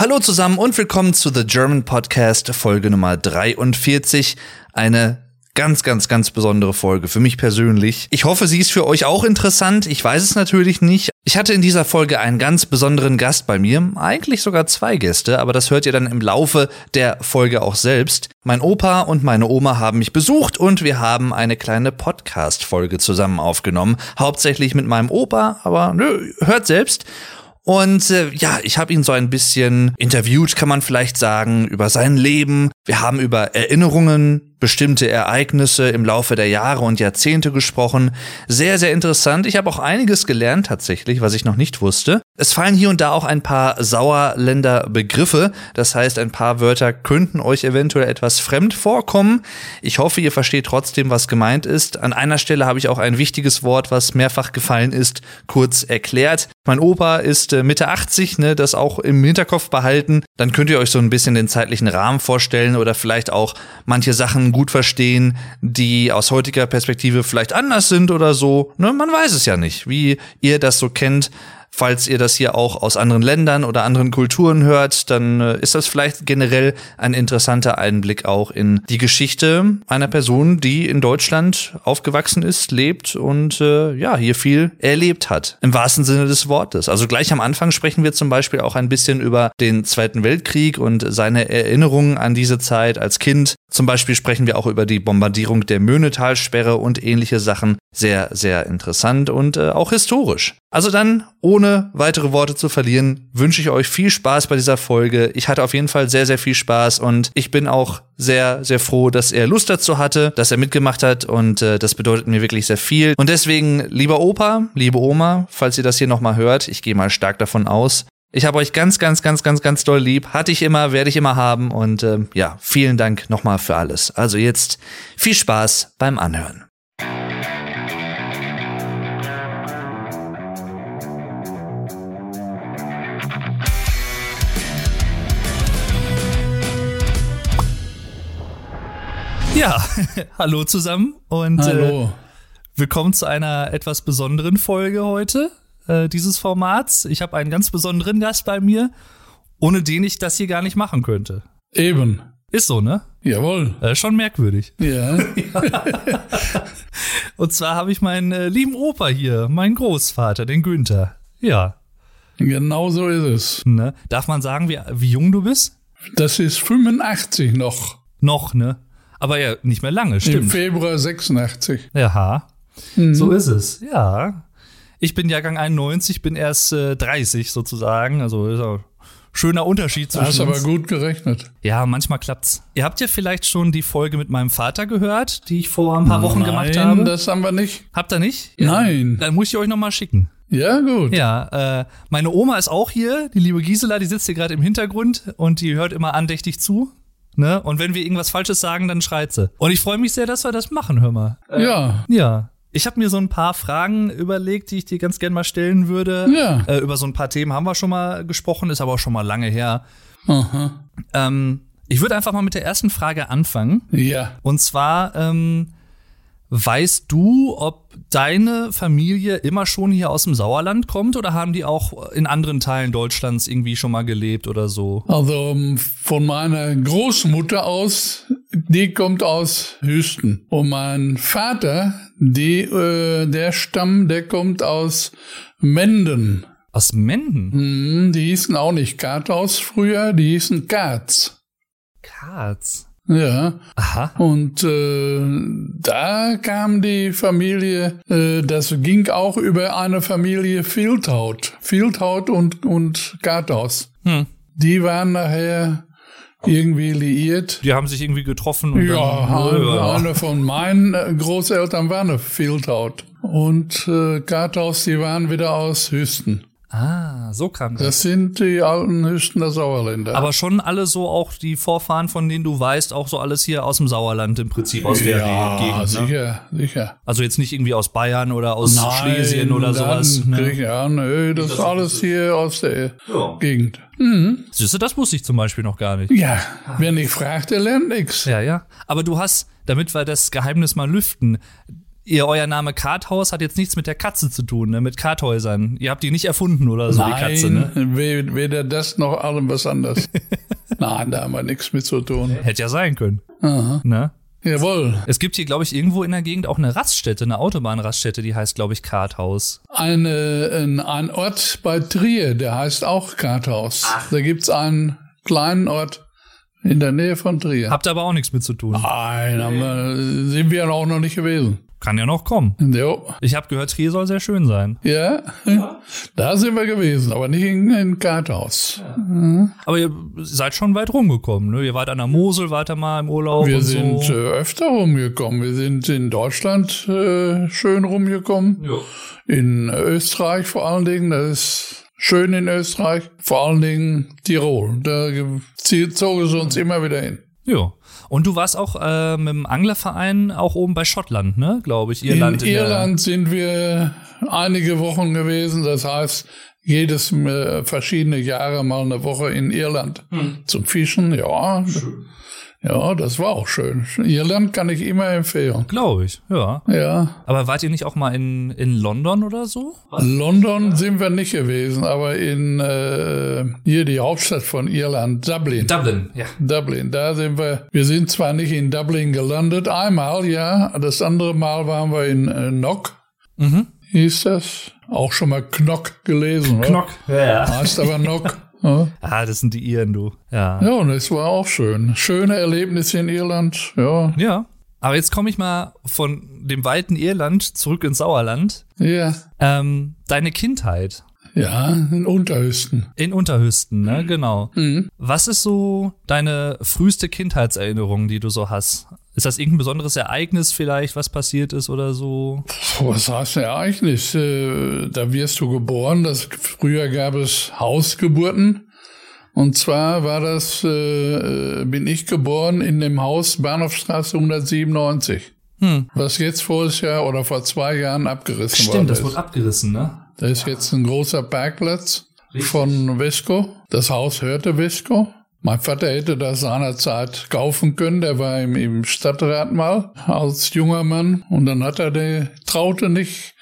Hallo zusammen und willkommen zu The German Podcast Folge Nummer 43. Eine ganz, ganz, ganz besondere Folge für mich persönlich. Ich hoffe, sie ist für euch auch interessant. Ich weiß es natürlich nicht. Ich hatte in dieser Folge einen ganz besonderen Gast bei mir. Eigentlich sogar zwei Gäste, aber das hört ihr dann im Laufe der Folge auch selbst. Mein Opa und meine Oma haben mich besucht und wir haben eine kleine Podcast-Folge zusammen aufgenommen. Hauptsächlich mit meinem Opa, aber nö, hört selbst. Und äh, ja, ich habe ihn so ein bisschen interviewt, kann man vielleicht sagen, über sein Leben. Wir haben über Erinnerungen, bestimmte Ereignisse im Laufe der Jahre und Jahrzehnte gesprochen. Sehr, sehr interessant. Ich habe auch einiges gelernt tatsächlich, was ich noch nicht wusste. Es fallen hier und da auch ein paar Sauerländer Begriffe. Das heißt, ein paar Wörter könnten euch eventuell etwas fremd vorkommen. Ich hoffe, ihr versteht trotzdem, was gemeint ist. An einer Stelle habe ich auch ein wichtiges Wort, was mehrfach gefallen ist, kurz erklärt. Mein Opa ist äh, Mitte 80, ne, das auch im Hinterkopf behalten. Dann könnt ihr euch so ein bisschen den zeitlichen Rahmen vorstellen oder vielleicht auch manche Sachen gut verstehen, die aus heutiger Perspektive vielleicht anders sind oder so. Ne, man weiß es ja nicht, wie ihr das so kennt. Falls ihr das hier auch aus anderen Ländern oder anderen Kulturen hört, dann äh, ist das vielleicht generell ein interessanter Einblick auch in die Geschichte einer Person, die in Deutschland aufgewachsen ist, lebt und äh, ja, hier viel erlebt hat. Im wahrsten Sinne des Wortes. Also gleich am Anfang sprechen wir zum Beispiel auch ein bisschen über den Zweiten Weltkrieg und seine Erinnerungen an diese Zeit als Kind. Zum Beispiel sprechen wir auch über die Bombardierung der Möhnetalsperre und ähnliche Sachen. Sehr, sehr interessant und äh, auch historisch. Also dann, ohne weitere Worte zu verlieren, wünsche ich euch viel Spaß bei dieser Folge. Ich hatte auf jeden Fall sehr, sehr viel Spaß und ich bin auch sehr, sehr froh, dass er Lust dazu hatte, dass er mitgemacht hat und äh, das bedeutet mir wirklich sehr viel. Und deswegen, lieber Opa, liebe Oma, falls ihr das hier nochmal hört, ich gehe mal stark davon aus, ich habe euch ganz, ganz, ganz, ganz, ganz doll lieb. Hatte ich immer, werde ich immer haben. Und äh, ja, vielen Dank nochmal für alles. Also jetzt viel Spaß beim Anhören. Ja, hallo zusammen und hallo. Äh, willkommen zu einer etwas besonderen Folge heute äh, dieses Formats. Ich habe einen ganz besonderen Gast bei mir, ohne den ich das hier gar nicht machen könnte. Eben. Ist so, ne? Jawohl. Äh, schon merkwürdig. Ja. Und zwar habe ich meinen äh, lieben Opa hier, meinen Großvater, den Günther. Ja. Genau so ist es. Ne? Darf man sagen, wie, wie jung du bist? Das ist 85 noch. Noch, ne? Aber ja, nicht mehr lange, stimmt. Im Februar 86. Ja. Mhm. So ist es, ja. Ich bin Jahrgang 91, bin erst äh, 30 sozusagen. Also ist auch schöner Unterschied zwischen Hast aber gut gerechnet. Ja, manchmal klappt's. Ihr habt ja vielleicht schon die Folge mit meinem Vater gehört, die ich vor ein paar Wochen Nein, gemacht habe. Nein, das haben wir nicht. Habt ihr nicht? Ja, Nein. Dann muss ich euch noch mal schicken. Ja, gut. Ja, äh, meine Oma ist auch hier, die liebe Gisela, die sitzt hier gerade im Hintergrund und die hört immer andächtig zu. Ne? Und wenn wir irgendwas Falsches sagen, dann schreit sie. Und ich freue mich sehr, dass wir das machen, hör mal. Äh, ja. Ja. Ich habe mir so ein paar Fragen überlegt, die ich dir ganz gerne mal stellen würde. Ja. Äh, über so ein paar Themen haben wir schon mal gesprochen, ist aber auch schon mal lange her. Ähm, ich würde einfach mal mit der ersten Frage anfangen. Ja. Und zwar, ähm, weißt du, ob deine Familie immer schon hier aus dem Sauerland kommt oder haben die auch in anderen Teilen Deutschlands irgendwie schon mal gelebt oder so? Also von meiner Großmutter aus, die kommt aus Hüsten. Und mein Vater, die, äh, der Stamm, der kommt aus Menden. Aus Menden? Hm, die hießen auch nicht Karthaus früher, die hießen Katz. Katz. Ja. Aha. Und äh, da kam die Familie, äh, das ging auch über eine Familie Fieldhaut. Fieldhaut und, und Garthaus. Hm. Die waren nachher irgendwie liiert. Die haben sich irgendwie getroffen. Und ja, dann, ja, eine von meinen Großeltern war eine Fieldhaut. Und äh, Garthaus, die waren wieder aus Hüsten. Ah, so kam das. Das sind die alten Hüstener Sauerländer. Aber schon alle so auch die Vorfahren, von denen du weißt, auch so alles hier aus dem Sauerland im Prinzip aus der ja, Gegend. Ne? sicher, sicher. Also jetzt nicht irgendwie aus Bayern oder aus Nein, Schlesien oder sowas. Ne? Ja, nö, das ist alles hier aus der ja. Gegend. Mhm. Siehst du, das wusste ich zum Beispiel noch gar nicht. Ja, wer nicht fragt, der lernt nix. Ja, ja. Aber du hast, damit wir das Geheimnis mal lüften, ihr, euer Name Karthaus hat jetzt nichts mit der Katze zu tun, ne? mit Karthäusern. Ihr habt die nicht erfunden oder so, Nein, die Katze, ne? we- weder das noch allem was anderes. Nein, da haben wir nichts mit zu tun. Hätte ja sein können. Aha. Ne? Jawohl. Es gibt hier, glaube ich, irgendwo in der Gegend auch eine Raststätte, eine Autobahnraststätte, die heißt, glaube ich, Karthaus. Eine, ein, ein Ort bei Trier, der heißt auch Karthaus. Da gibt's einen kleinen Ort in der Nähe von Trier. Habt aber auch nichts mit zu tun. Nein, haben wir, sind wir auch noch nicht gewesen. Kann ja noch kommen. Jo. Ich habe gehört, Trier soll sehr schön sein. Ja, da sind wir gewesen, aber nicht in, in Karthaus. Aber ihr seid schon weit rumgekommen, ne? Ihr wart an der Mosel, wart da mal im Urlaub Wir und sind so. äh, öfter rumgekommen. Wir sind in Deutschland äh, schön rumgekommen. In Österreich vor allen Dingen. Das ist schön in Österreich. Vor allen Dingen Tirol. Da zogen sie uns immer wieder hin. Ja. Und du warst auch äh, mit dem Anglerverein auch oben bei Schottland, ne? Glaube ich, Irland. in der- Irland sind wir einige Wochen gewesen. Das heißt, jedes äh, verschiedene Jahre mal eine Woche in Irland zum Fischen. Ja, ja, das war auch schön. Irland kann ich immer empfehlen. Glaube ich, ja. Ja. Aber wart ihr nicht auch mal in, in London oder so? London sind wir nicht gewesen, aber in äh, hier die Hauptstadt von Irland, Dublin. Dublin, ja. Dublin, da sind wir. Wir sind zwar nicht in Dublin gelandet, einmal, ja. Das andere Mal waren wir in äh, Knock, Mhm. hieß das. Auch schon mal Knock gelesen, oder? ja. Heißt aber Knock. ja. Ah, das sind die Iren, du. Ja. ja, und es war auch schön. Schöne Erlebnisse in Irland, ja. Ja. Aber jetzt komme ich mal von dem weiten Irland zurück ins Sauerland. Ja, Ähm, deine Kindheit ja, in Unterhösten. in Unterhüsten, ne? Genau. Mhm. Was ist so deine früheste Kindheitserinnerung, die du so hast? Ist das irgendein besonderes Ereignis vielleicht, was passiert ist oder so? Was heißt ein Ereignis? Äh, Da wirst du geboren. Das, früher gab es Hausgeburten. Und zwar war das, äh, bin ich geboren in dem Haus Bahnhofstraße 197. Hm. Was jetzt voriges Jahr oder vor zwei Jahren abgerissen worden Stimmt, das ist. wurde abgerissen, ne? Da ist jetzt ein großer Parkplatz von Vesco. Das Haus hörte Vesco. Mein Vater hätte das seinerzeit kaufen können. Der war im, im Stadtrat mal als junger Mann. Und dann hat er, der traute nicht.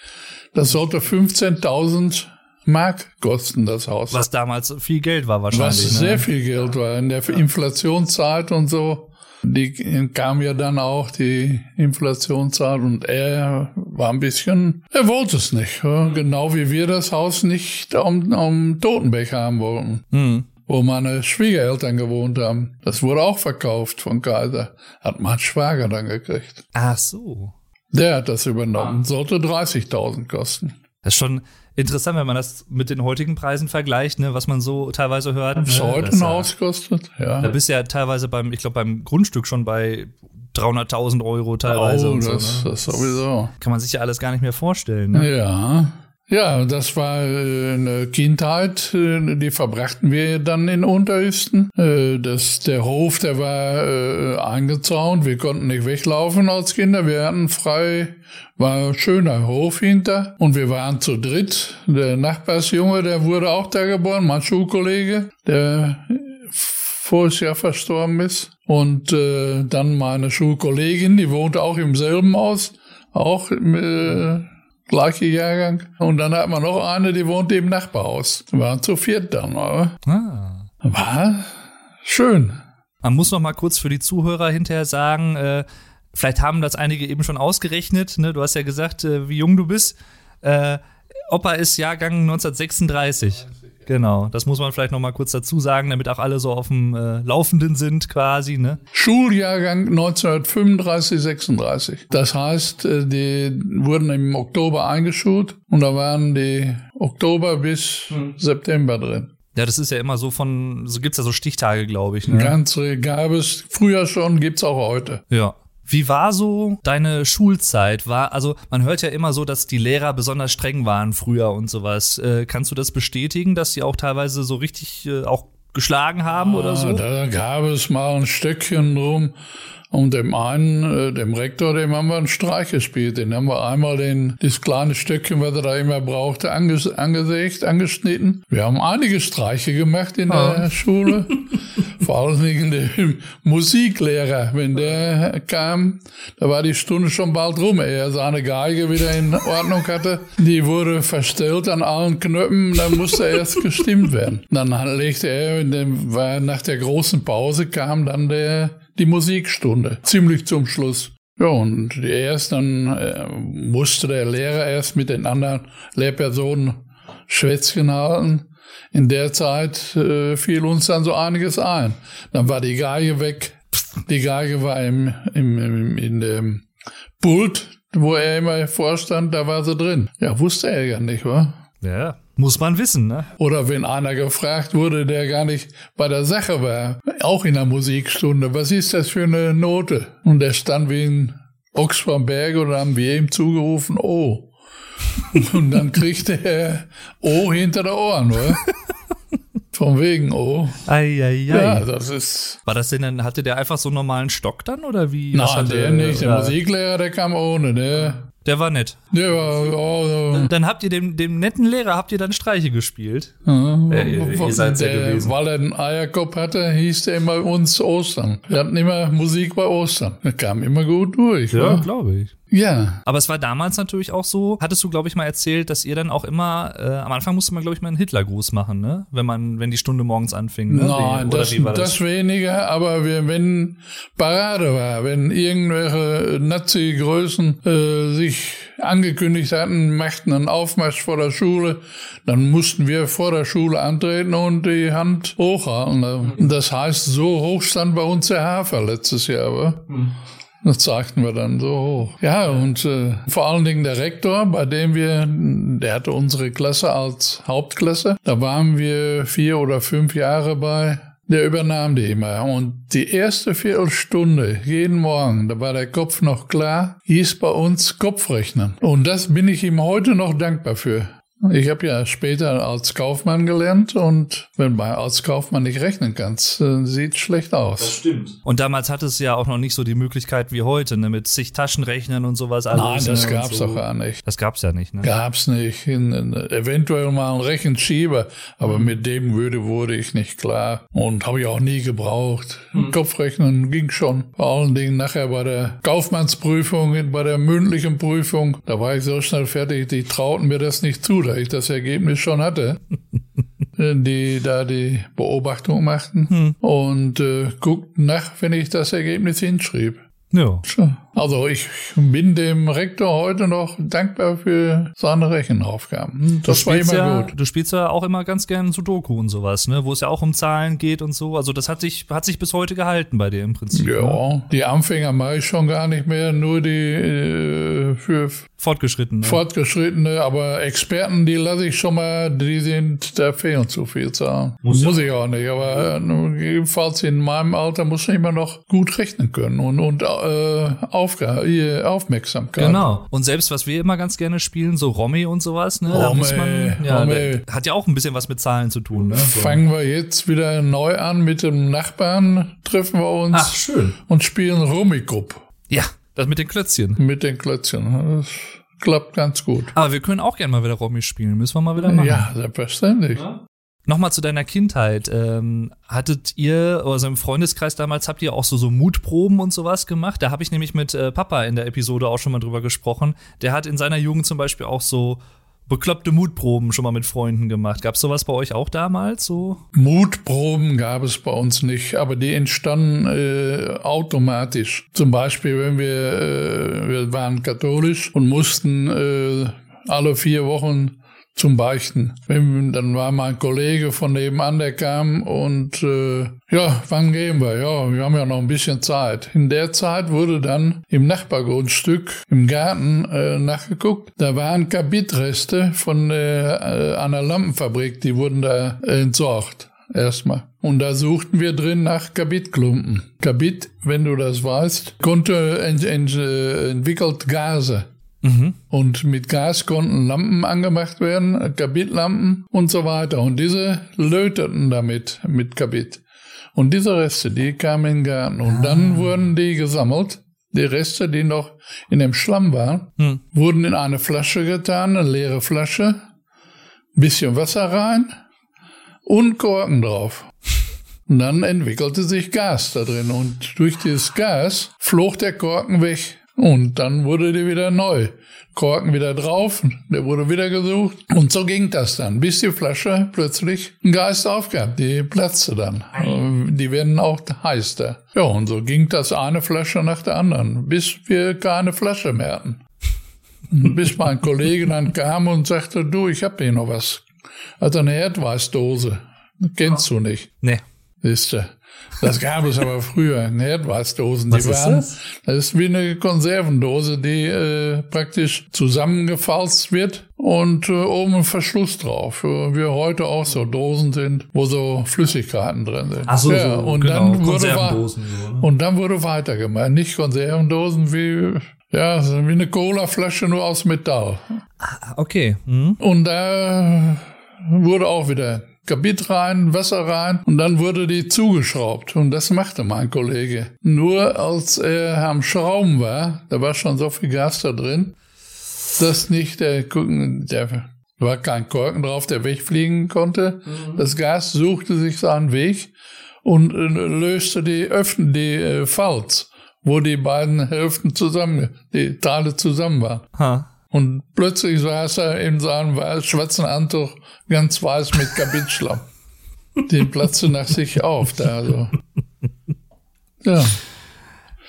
Das sollte 15.000 Mark kosten, das Haus. Was damals viel Geld war wahrscheinlich. Was ne? sehr viel Geld war. In der Inflationszeit und so. Die kam ja dann auch, die Inflationszeit, und er war ein bisschen, er wollte es nicht. Ja? Genau wie wir das Haus nicht am, am Totenbeck haben wollten, Hm. Wo meine Schwiegereltern gewohnt haben. Das wurde auch verkauft von Kaiser. Hat mein Schwager dann gekriegt. Ach so. Der hat das übernommen. Sollte 30.000 kosten. Das ist schon interessant, wenn man das mit den heutigen Preisen vergleicht, ne, was man so teilweise hört. Was ne? heute ein ja- Haus kostet, Da ja. bist du ja teilweise beim, ich glaube, beim Grundstück schon bei 300.000 Euro teilweise Oh, und so. das, Ne? das sowieso. Kann man sich ja alles gar nicht mehr vorstellen. Ne? Ja. Ja, das war äh, eine Kindheit, äh, die verbrachten wir dann in Unterhüsten. Äh, Das, der Hof, der war eingezaunt, wir konnten nicht weglaufen als Kinder, wir hatten frei, war ein schöner Hof hinter und wir waren zu dritt. Der Nachbarsjunge, der wurde auch da geboren, mein Schulkollege, der voriges Jahr verstorben ist. Und dann meine Schulkollegin, die wohnte auch im selben Haus, auch äh, gleiche Jahrgang. Und dann hat man noch eine, die wohnte im Nachbarhaus. Wir waren zu viert dann, oder? Ah. War schön. Man muss noch mal kurz für die Zuhörer hinterher sagen, äh, vielleicht haben das einige eben schon ausgerechnet. Ne? Du hast ja gesagt, äh, wie jung du bist. Äh, Opa ist Jahrgang 1936. Genau, das muss man vielleicht noch mal kurz dazu sagen, damit auch alle so auf dem äh, Laufenden sind quasi. Ne? Schuljahrgang 1935, 36. Das heißt, äh, die wurden im Oktober eingeschult und da waren die Oktober bis September drin. Ja, das ist ja immer so von, so gibt's ja so Stichtage, glaube ich. Ne? Ganze gab es früher schon, gibt's auch heute. Ja. Wie war so deine Schulzeit? War, also man hört ja immer so, dass die Lehrer besonders streng waren früher und sowas. Äh, kannst du das bestätigen, dass sie auch teilweise so richtig äh, auch geschlagen haben oder so? Ah, Da gab es mal ein Stöckchen drum. Und dem einen, äh, dem Rektor, dem haben wir einen Streich gespielt. Den haben wir einmal den, das kleine Stückchen, was er da immer brauchte, anges angesägt, angeschnitten. Wir haben einige Streiche gemacht in der oh. Schule. Vor allen Dingen der Musiklehrer, wenn der kam, da war die Stunde schon bald rum, er seine Geige wieder in Ordnung hatte. Die wurde verstellt an allen Knöpfen, dann musste erst gestimmt werden. Dann legte er, war nach der großen Pause kam dann der die Musikstunde, ziemlich zum Schluss. Ja, und erst dann äh, musste der Lehrer erst mit den anderen Lehrpersonen Schwätzchen halten. In der Zeit äh, fiel uns dann so einiges ein. Dann war die Geige weg. Die Geige war im, im, im, in dem Pult, wo er immer vorstand, da war sie drin. Ja, wusste er ja nicht, wa? Ja. Muss man wissen, ne? Oder wenn einer gefragt wurde, der gar nicht bei der Sache war, auch in der Musikstunde, was ist das für eine Note? Und der stand wie ein Ochs vom Berg und dann haben wir ihm zugerufen, oh. Und dann kriegte er O hinter der Ohren, oder? Von wegen, oh. Ei, ei, ei. Ja, das ist. War das denn dann, hatte der einfach so einen normalen Stock dann oder wie? Nein, der nicht. Der Musiklehrer, der kam ohne, der. Der war nett. Der war, oh, Dann habt ihr dem, dem netten Lehrer, habt ihr dann Streiche gespielt. Ja, äh, ihr, ihr seid der, gewesen. Weil er einen Eierkopf hatte, hieß der immer uns Ostern. Wir hatten immer Musik bei Ostern. Das kam immer gut durch. Ja, glaube ich. Ja. Aber es war damals natürlich auch so, hattest du, glaube ich, mal erzählt, dass ihr dann auch immer, äh, am Anfang musste man, glaube ich, mal einen Hitlergruß machen, ne? Wenn man, wenn die Stunde morgens anfing. Ne? Nein, wie, das, das? das, weniger, aber wir, wenn Parade war, wenn irgendwelche Nazi-Größen äh, sich angekündigt hatten, machten einen Aufmarsch vor der Schule, dann mussten wir vor der Schule antreten und die Hand hochhalten. Das heißt, so hoch stand bei uns der Hafer letztes Jahr, aber. Mhm. Das zeigten wir dann so hoch. Ja, und äh, vor allen Dingen der Rektor, bei dem wir, der hatte unsere Klasse als Hauptklasse. Da waren wir vier oder fünf Jahre bei. Der übernahm die immer. Und die erste Viertelstunde, jeden Morgen, da war der Kopf noch klar, hieß bei uns Kopfrechnen. Und das bin ich ihm heute noch dankbar für. Ich habe ja später als Kaufmann gelernt und wenn man als Kaufmann nicht rechnen kannst, äh, sieht schlecht aus. Das stimmt. Und damals hatte es ja auch noch nicht so die Möglichkeit wie heute, ne, mit zig Taschenrechnern und sowas. Alles, Nein, das ne, gab's so. doch gar nicht. Das gab's ja nicht, ne? Gab's nicht. In, in, eventuell mal ein Rechenschieber, aber mit dem würde wurde ich nicht klar und habe ich auch nie gebraucht. Mhm. Kopfrechnen ging schon. Vor allen Dingen nachher bei der Kaufmannsprüfung, bei der mündlichen Prüfung, da war ich so schnell fertig, die trauten mir das nicht zu da ich das Ergebnis schon hatte, die da die Beobachtung machten hm. und äh, guckten nach, wenn ich das Ergebnis hinschrieb. Ja. Also ich bin dem Rektor heute noch dankbar für seine Rechenaufgaben. Das war immer ja, gut. Du spielst ja auch immer ganz gern Sudoku und sowas, ne? Wo es ja auch um Zahlen geht und so. Also das hat sich, hat sich bis heute gehalten bei dir im Prinzip. Ja, ne? die Anfänger mache ich schon gar nicht mehr, nur die äh, für Fortgeschrittene. Fortgeschrittene, aber Experten, die lasse ich schon mal, die sind, da fehlen zu viel Zahlen. Muss, muss ich auch nicht, aber äh, jedenfalls in meinem Alter muss ich immer noch gut rechnen können und, und äh, Aufga Aufmerksamkeit. Genau. Und selbst was wir immer ganz gerne spielen, so Romy und sowas, ne? Romy, muss man, ja, Romy. hat ja auch ein bisschen was mit Zahlen zu tun, ne? So. Fangen wir jetzt wieder neu an mit dem Nachbarn, treffen wir uns Ach, schön. und spielen Rummikub. Ja, das mit den Klötzchen. Mit den Klötzchen. Das klappt ganz gut. Aber wir können auch gerne mal wieder Romy spielen. Müssen wir mal wieder machen. Ja, selbstverständlich. Ja? Nochmal zu deiner Kindheit. Ähm, hattet ihr, also im Freundeskreis damals, habt ihr auch so, so Mutproben und sowas gemacht? Da habe ich nämlich mit äh, Papa in der Episode auch schon mal drüber gesprochen. Der hat in seiner Jugend zum Beispiel auch so bekloppte Mutproben schon mal mit Freunden gemacht. Gab es sowas bei euch auch damals so? Mutproben gab es bei uns nicht, aber die entstanden äh, automatisch. Zum Beispiel, wenn wir, äh, wir waren katholisch und mussten äh, alle vier Wochen zum Beichten. Dann war mein Kollege von nebenan, der kam und äh, ja, wann gehen wir? Ja, wir haben ja noch ein bisschen Zeit. In der Zeit wurde dann im Nachbargrundstück im Garten äh, nachgeguckt. Da waren Kabitreste von äh, einer Lampenfabrik, die wurden da entsorgt. Erstmal. Und da suchten wir drin nach Kabitklumpen. Kabit, wenn du das weißt, konnte ent, ent, äh, entwickelt Gase. Mhm. Und mit Gas konnten Lampen angemacht werden, Kabitlampen und so weiter. Und diese löteten damit mit Kabit. Und diese Reste, die kamen in den Garten. Und ah. dann wurden die gesammelt. Die Reste, die noch in dem Schlamm waren, hm. wurden in eine Flasche getan, eine leere Flasche, bisschen Wasser rein und Korken drauf. Und dann entwickelte sich Gas da drin und durch dieses Gas flog der Korken weg und dann wurde die wieder neu. Korken wieder drauf, der wurde wieder gesucht. Und so ging das dann, bis die Flasche plötzlich einen Geist aufgab. Die platzte dann. Die werden auch heiß da. Ja, und so ging das eine Flasche nach der anderen, bis wir keine Flasche mehr hatten. bis mein Kollege dann kam und sagte, du, ich hab hier noch was. Also eine Erdweißdose. Kennst du nicht? Nee. Siehst du. Das gab es aber früher, Herdweißdosen. Die waren, das? das? ist wie eine Konservendose, die äh, praktisch zusammengefalzt wird und äh, oben ein Verschluss drauf. Wie heute auch so Dosen sind, wo so Flüssigkeiten drin sind. Ach so, ja, so und genau, dann wurde Konservendosen. So, ne? Und dann wurde weitergemacht. Nicht Konservendosen wie ja, wie eine Colaflasche nur aus Metall. Ah, okay. Mhm. Und da wurde auch wieder Kabit rein, Wasser rein und dann wurde die zugeschraubt. Und das machte mein Kollege. Nur als er am Schrauben war, da war schon so viel Gas da drin, dass nicht der, der war kein Korken drauf, der wegfliegen konnte. Mhm. Das Gas suchte sich seinen Weg und äh, löste die Öffnen, die äh, Falz, wo die beiden Hälften zusammen, die Teile zusammen waren. Ha. Und plötzlich saß er in seinem schwarzen Anzug ganz weiß mit Kabitschlamm. Den platzte nach sich auf da. So. Ja.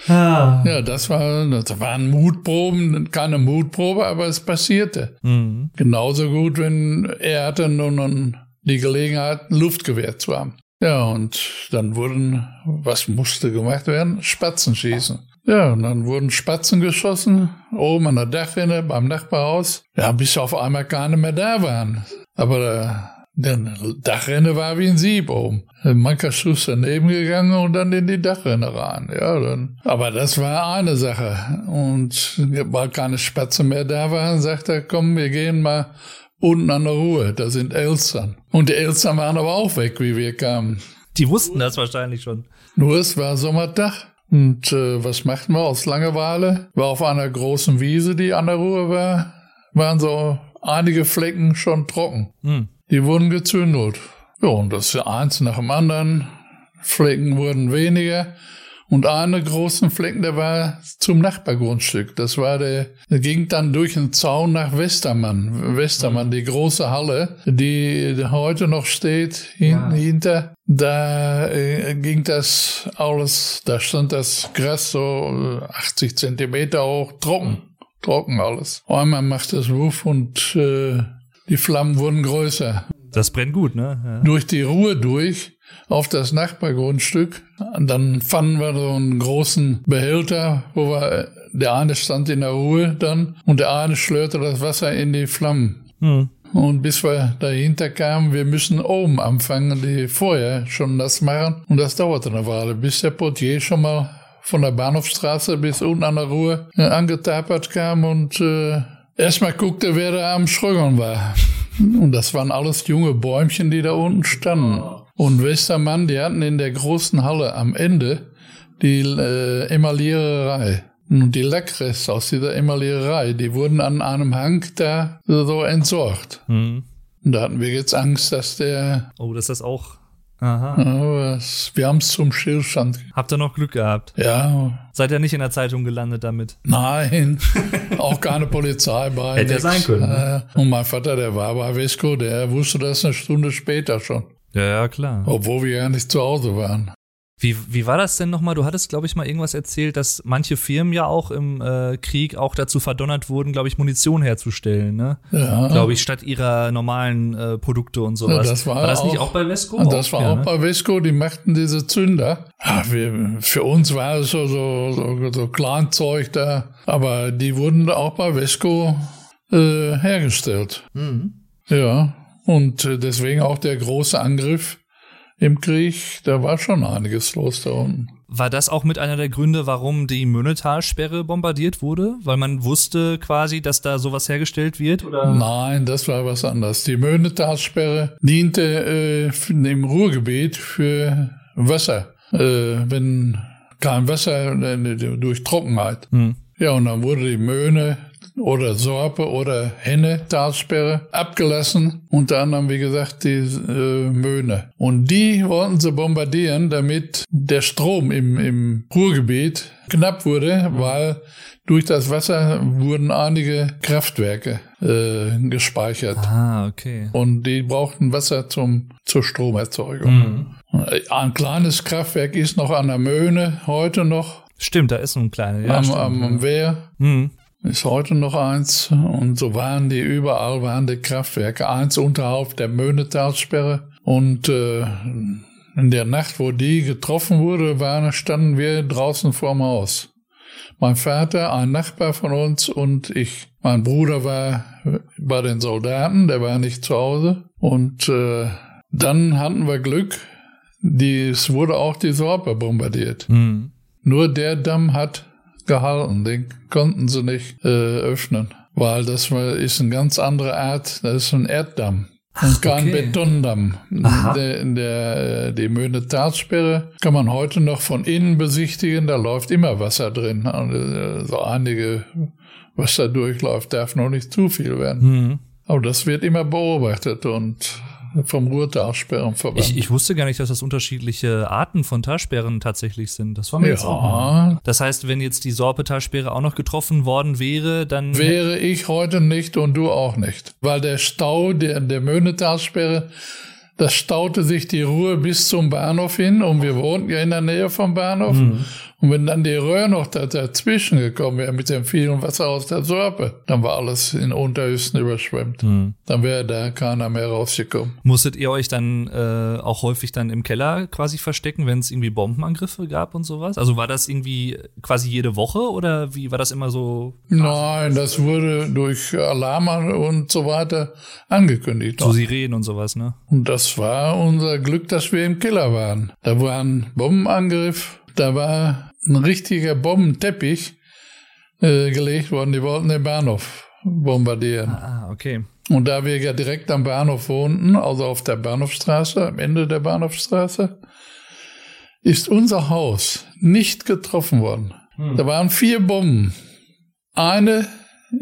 Ah. Ja, das, war, das waren Mutproben, keine Mutprobe, aber es passierte. Mhm. Genauso gut, wenn er hatte nun die Gelegenheit, ein Luftgewehr zu haben. Ja, und dann wurden, was musste gemacht werden? Spatzen schießen. Ja, und dann wurden Spatzen geschossen, oben an der Dachrinne beim Nachbarhaus. Ja, bis auf einmal keine mehr da waren. Aber der, der Dachrinne war wie ein Sieb oben. Mancher Schuss daneben gegangen und dann in die Dachrinne rein. Ja, dann. Aber das war eine Sache. Und weil keine Spatzen mehr da waren, sagt er, komm, wir gehen mal unten an der Ruhe. Da sind Elstern. Und die Elstern waren aber auch weg, wie wir kamen. Die wussten das wahrscheinlich schon. Nur es war Sommerdach. Und äh, was machten wir aus Langeweile? War auf einer großen Wiese, die an der Ruhe war, waren so einige Flecken schon trocken. Hm. Die wurden gezündelt. Ja, und das eins nach dem anderen. Flecken wurden weniger. Und einen großen Flecken, der war zum Nachbargrundstück. Das war der, der ging dann durch den Zaun nach Westermann. Westermann, mhm. die große Halle, die heute noch steht hin, ja. hinter. Da äh, ging das alles, da stand das Gras so 80 Zentimeter hoch, trocken. Trocken alles. Einmal macht das Wuff und äh, die Flammen wurden größer. Das brennt gut, ne? Ja. Durch die Ruhe durch auf das Nachbargrundstück. Dann fanden wir so einen großen Behälter, wo wir, der eine stand in der Ruhe dann und der eine schlörte das Wasser in die Flammen. Hm. Und bis wir dahinter kamen, wir müssen oben anfangen, die vorher schon das machen. Und das dauerte eine Weile, bis der Portier schon mal von der Bahnhofstraße bis unten an der Ruhe äh, angetapert kam und äh, erstmal guckte, wer da am Schrögern war. Und das waren alles junge Bäumchen, die da unten standen. Und Westermann, die hatten in der großen Halle am Ende die äh, Emailliererei. Und die Lackreste aus dieser Emailliererei, die wurden an einem Hang da so entsorgt. Mhm. Und da hatten wir jetzt Angst, dass der... Oh, dass das auch... Aha. Wir haben es zum Stillstand. Habt ihr noch Glück gehabt? Ja. Seid ihr nicht in der Zeitung gelandet damit? Nein, auch keine Polizei bei. Hätte ja sein können. Ne? Und mein Vater, der war bei Vesco, der wusste das eine Stunde später schon. Ja, ja, klar. Obwohl wir ja nicht zu Hause waren. Wie, wie war das denn nochmal? Du hattest, glaube ich, mal irgendwas erzählt, dass manche Firmen ja auch im äh, Krieg auch dazu verdonnert wurden, glaube ich, Munition herzustellen, ne? Ja. Glaube ich, statt ihrer normalen äh, Produkte und sowas. Ja, das war, war das auch, nicht auch bei Vesco? Das war ja, auch ne? bei Vesco, die machten diese Zünder. Ja, wir, für uns war es so, so, so, so Clanzeug da, aber die wurden auch bei Vesco äh, hergestellt. Mhm. Ja. Und äh, deswegen auch der große Angriff im Krieg, da war schon einiges los da unten. War das auch mit einer der Gründe, warum die Möhnetalsperre bombardiert wurde? Weil man wusste quasi, dass da sowas hergestellt wird? Oder? Nein, das war was anderes. Die Möhnetalsperre diente äh, im Ruhrgebiet für Wasser. Äh, wenn kein Wasser äh, durch Trockenheit. Hm. Ja, und dann wurde die Möhne oder Sorpe oder Henne Talsperre abgelassen. Unter anderem, wie gesagt, die äh, Möhne. Und die wollten sie bombardieren, damit der Strom im, im Ruhrgebiet knapp wurde, weil durch das Wasser wurden einige Kraftwerke äh, gespeichert. Ah, okay. Und die brauchten Wasser zum, zur Stromerzeugung. Mhm. Ein kleines Kraftwerk ist noch an der Möhne, heute noch. Stimmt, da ist ein kleines. Ja, am, am, am Wehr. Mhm. Ist heute noch eins. Und so waren die überall, waren die Kraftwerke. Eins unterhalb der Möhnetalsperre. Und äh, in der Nacht, wo die getroffen wurde, waren, standen wir draußen vorm Haus. Mein Vater, ein Nachbar von uns und ich. Mein Bruder war bei den Soldaten, der war nicht zu Hause. Und äh, dann hatten wir Glück, die, es wurde auch die Sorpe bombardiert. Mhm. Nur der Damm hat gehalten, den konnten sie nicht äh, öffnen, weil das ist eine ganz andere Art, das ist ein Erddamm. Und kein okay. Betondamm. Der, der, die Möhne Talsperre kann man heute noch von innen besichtigen. Da läuft immer Wasser drin. Also, so einige, was da durchläuft, darf noch nicht zu viel werden. Mhm. Aber das wird immer beobachtet und vom Ruhrtalsperrenverband. Ich, ich wusste gar nicht, dass das unterschiedliche Arten von Talsperren tatsächlich sind. Das war mir ja. jetzt auch. Das heißt, wenn jetzt die Sorpe-Talsperre auch noch getroffen worden wäre, dann. Wäre ich heute nicht und du auch nicht. Weil der Stau der, der Möhne-Talsperre, das staute sich die Ruhe bis zum Bahnhof hin und wir wohnten ja in der Nähe vom Bahnhof. Mhm. Und wenn dann die Röhre noch dazwischen gekommen wäre mit dem vielen Wasser aus der Sorpe, dann war alles in Unterhüsten überschwemmt. Mhm. Dann wäre da keiner mehr rausgekommen. Musstet ihr euch dann äh, auch häufig dann im Keller quasi verstecken, wenn es irgendwie Bombenangriffe gab und sowas? Also war das irgendwie quasi jede Woche oder wie war das immer so? Nein, das wurde durch Alarme und so weiter angekündigt. So Sirenen und sowas, ne? Und das war unser Glück, dass wir im Keller waren. Da war ein Bombenangriff da war ein richtiger Bombenteppich äh, gelegt worden. Die wollten den Bahnhof bombardieren. Ah, okay. Und da wir ja direkt am Bahnhof wohnten, also auf der Bahnhofstraße, am Ende der Bahnhofstraße, ist unser Haus nicht getroffen worden. Hm. Da waren vier Bomben. Eine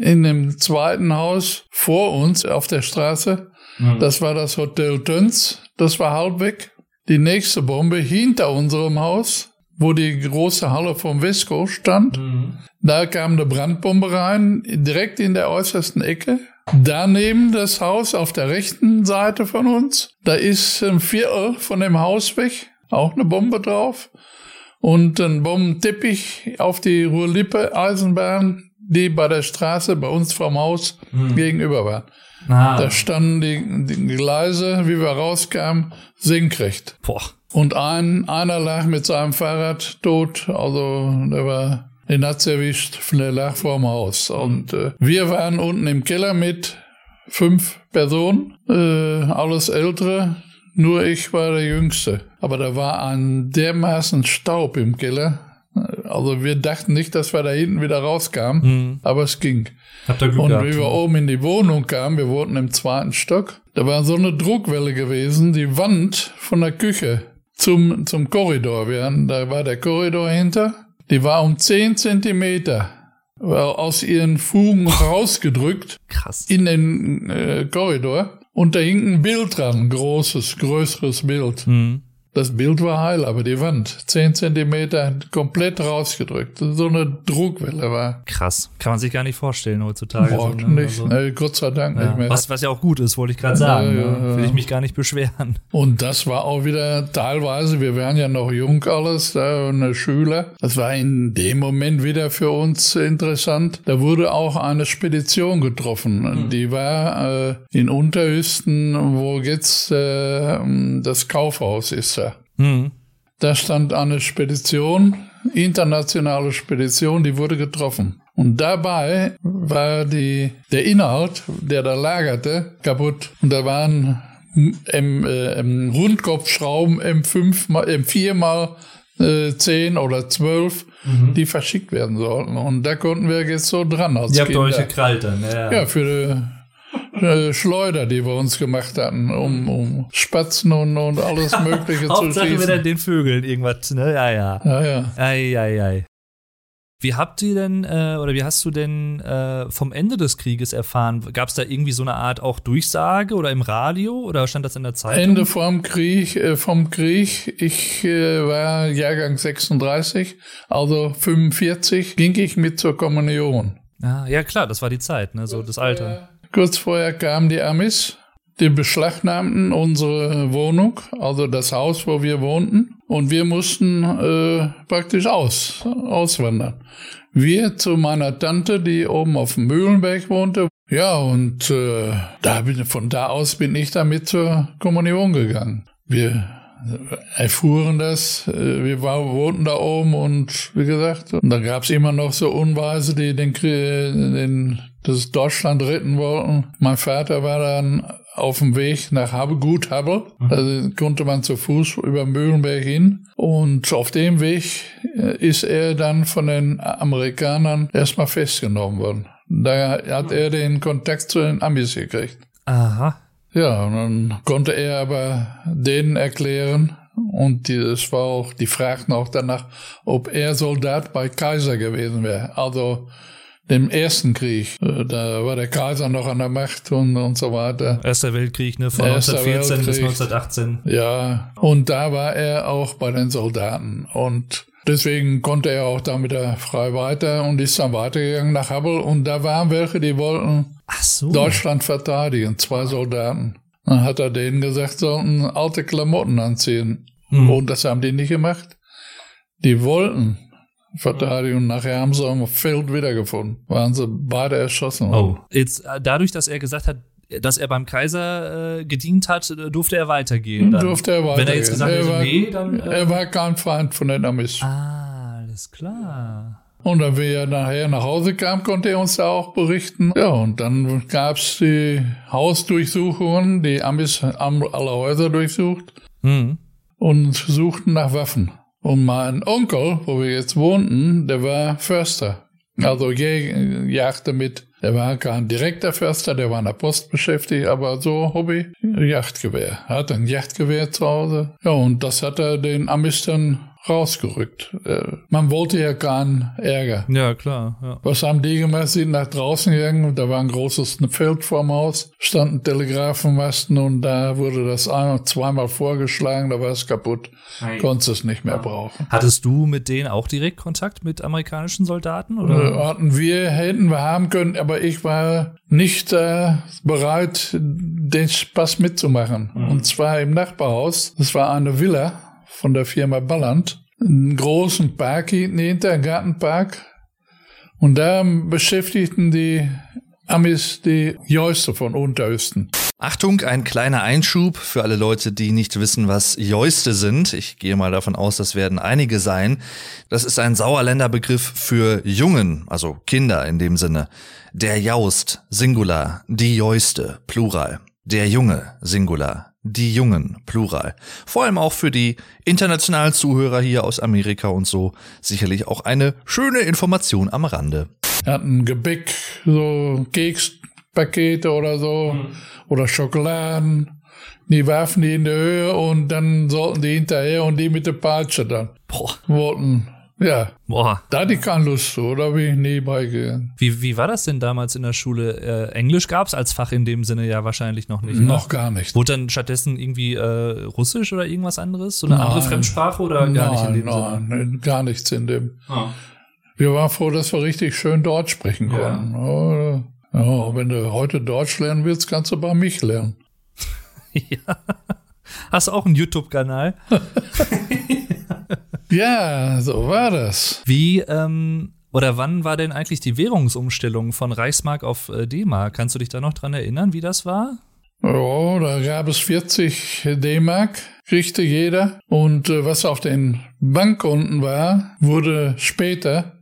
in dem zweiten Haus vor uns auf der Straße. Hm. Das war das Hotel Töns. Das war halb weg. Die nächste Bombe hinter unserem Haus wo die große Halle vom Vesco stand. Mhm. Da kam eine Brandbombe rein, direkt in der äußersten Ecke. Daneben das Haus auf der rechten Seite von uns. Da ist ein Viertel von dem Haus weg, auch eine Bombe drauf. Und ein Bombenteppich auf die Ruhrlippe Eisenbahn, die bei der Straße bei uns vom Haus mhm. gegenüber war. Ah. Da standen die, die Gleise, wie wir rauskamen, senkrecht. Boah. Und ein, einer lag mit seinem Fahrrad tot, also der war, den hat's erwischt, der lag vorm Haus. Und äh, wir waren unten im Keller mit fünf Personen, äh, alles Ältere, nur ich war der Jüngste. Aber da war ein dermaßen Staub im Keller. Also wir dachten nicht, dass wir da hinten wieder rauskamen, mhm. aber es ging. Habt ihr Glück Und gehabt, wie wir oben in die Wohnung kamen, wir wohnten im zweiten Stock, da war so eine Druckwelle gewesen, die Wand von der Küche zum, zum Korridor. Wir hatten, da war der Korridor hinter. Die war um zehn Zentimeter aus ihren Fugen rausgedrückt. Krass. In den äh, Korridor. Und da hing ein Bild dran, großes, größeres Bild. Mhm. Das Bild war heil, aber die Wand, zehn Zentimeter, komplett rausgedrückt. So eine Druckwelle war. Krass. Kann man sich gar nicht vorstellen heutzutage. Boah, so, ne? nicht. Also, nee, Gott sei Dank ja. nicht mehr. Was, was ja auch gut ist, wollte ich gerade sagen. Ja, ja, ne? Will ich mich gar nicht beschweren. Und das war auch wieder teilweise, wir waren ja noch jung alles, da, und Schüler. Das war in dem Moment wieder für uns interessant. Da wurde auch eine Spedition getroffen. Mhm. Die war äh, in Unterhüsten, wo jetzt äh, das Kaufhaus ist. Mhm. Da stand eine Spedition, internationale Spedition, die wurde getroffen. Und dabei war die, der Inhalt, der da lagerte, kaputt. Und da waren M, äh, M Rundkopfschrauben M5 mal, M4 mal äh, zehn oder zwölf, Mhm. die verschickt werden sollten. Und da konnten wir jetzt so dran als Ihr habt euch gekrallt dann, ja. Ja, für die äh, Schleuder, die wir uns gemacht hatten, um, um Spatzen und, und alles Mögliche zu Hauptsache wieder schießen. den Vögeln irgendwas, ne? Ja, ja. Ja, ja. Ei, ei, ei. Wie habt ihr denn, äh, oder wie hast du denn äh, vom Ende des Krieges erfahren? Gab es da irgendwie so eine Art auch Durchsage oder im Radio oder stand das in der Zeitung? Ende vom Krieg, äh, vom Krieg, ich äh, war Jahrgang 36, also 45, ging ich mit zur Kommunion. Ah, ja, klar, das war die Zeit, ne? So das Alter. Kurz vorher kamen die Amis, die beschlagnahmten unsere Wohnung, also das Haus, wo wir wohnten, und wir mussten äh, praktisch aus, auswandern. Wir zu meiner Tante, die oben auf dem Mühlenberg wohnte. Ja, und äh, da bin, von da aus bin ich damit zur Kommunion gegangen. Wir erfuhren das, äh, wir war, wohnten da oben und wie gesagt, und da gab's immer noch so Unweise, die den, Krie- den das Deutschland retten wollten. Mein Vater war dann auf dem Weg nach Habe, Gut Habel. Da konnte man zu Fuß über Mühlenberg hin. Und auf dem Weg äh, ist er dann von den Amerikanern erstmal festgenommen worden. Da hat er den Kontakt zu den Amis gekriegt. Aha. Ja, und dann konnte er aber denen erklären, und die, es war auch, die fragten auch danach, ob er Soldat bei Kaiser gewesen wäre. Also dem ersten Krieg. Äh, Da war der Kaiser noch an der Macht und, und so weiter. Erster Weltkrieg, ne? Von Erster 1914 bis Weltkrieg. 1918. Ja, und da war er auch bei den Soldaten. Und deswegen konnte er auch da wieder frei weiter und ist dann weitergegangen nach Habbel. Und da waren welche, die wollten so. Deutschland verteidigen, zwei Soldaten. Dann hat er denen gesagt, sollten alte Klamotten anziehen. Hm. Und das haben die nicht gemacht. Die wollten verteidigen und nachher haben sie am Feld wiedergefunden. Waren sie beide erschossen. Oh. Jetzt, äh, dadurch, dass er gesagt hat, dass er beim Kaiser äh, gedient hat, äh, durfte er weitergehen. Dann. Durfte er weitergehen. Wenn er jetzt gesagt er hätte, war, nee, dann. Äh, er war kein Feind von den Amis. ah, alles klar. Und dann, wie er nachher nach Hause kam, konnte er uns da auch berichten. Ja, und dann gab's die Hausdurchsuchungen. Die Amis haben alle Häuser durchsucht. Hm. und suchten nach Waffen. Und mein Onkel, wo wir jetzt wohnten, der war Förster. Also jag jagte mit. Der war kein direkter Förster, der war in der Post beschäftigt, aber so Hobby, Jagdgewehr. Er hat ein Jagdgewehr zu Hause. Ja, und das hat er den Amis dann rausgerückt. Äh, Man wollte ja keinen Ärger. Ja, klar. Ja. Was haben die gemacht? Sind nach draußen gegangen. Da war ein großes Feld vorm Haus, standen Telegrafenmasten und da wurde das einmal, zweimal vorgeschlagen, da war es kaputt. Konntest es nicht mehr brauchen. Hattest du mit denen auch direkt Kontakt mit amerikanischen Soldaten? Äh, Oder? hatten wir, hätten wir haben können, aber ich war nicht äh, bereit, den Spaß mitzumachen. Und zwar im Nachbarhaus. Das war eine Villa von der Firma Balland. Einen großen Park hinten hinter, einen Gartenpark. Und da beschäftigten die Amis die Joiste von Unterösten. Achtung, ein kleiner Einschub für alle Leute, die nicht wissen, was Joiste sind. Ich gehe mal davon aus, das werden einige sein. Das ist ein Sauerländer Begriff für Jungen, also Kinder in dem Sinne. Der Jaust, Singular, die Joiste, Plural. Der Junge, Singular, die Jungen, Plural. Vor allem auch für die internationalen Zuhörer hier aus Amerika und so sicherlich auch eine schöne Information am Rande. hatten Gebäck, so Kekspakete oder so, oder Schokoladen. Die warfen die in die Höhe und dann sollten die hinterher und die mit der Peitsche dann Boah. wollten. Ja, Boah. da hatte ich keine Lust zu, da bin ich nie beigegangen. Wie, wie war das denn damals in der Schule? Äh, Englisch gab's als Fach in dem Sinne ja wahrscheinlich noch nicht. Ne? Noch gar nicht. Wurde dann stattdessen irgendwie äh, Russisch oder irgendwas anderes? So eine andere Nein. Fremdsprache oder gar nicht in dem nein, Sinne? nein, gar nichts in dem. Ah. Wir waren froh, dass wir richtig schön Deutsch sprechen konnten. Ja. Ja, wenn du heute Deutsch lernen willst, kannst du bei mich lernen. ja. Hast du auch einen YouTube-Kanal? Ja, so war das. Wie ähm, oder wann war denn eigentlich die Währungsumstellung von Reichsmark auf äh, D-Mark? Kannst du dich da noch dran erinnern, wie das war? Ja, da gab es 40 D-Mark, kriegte jeder. Und äh, was auf den Bankkonten war, wurde später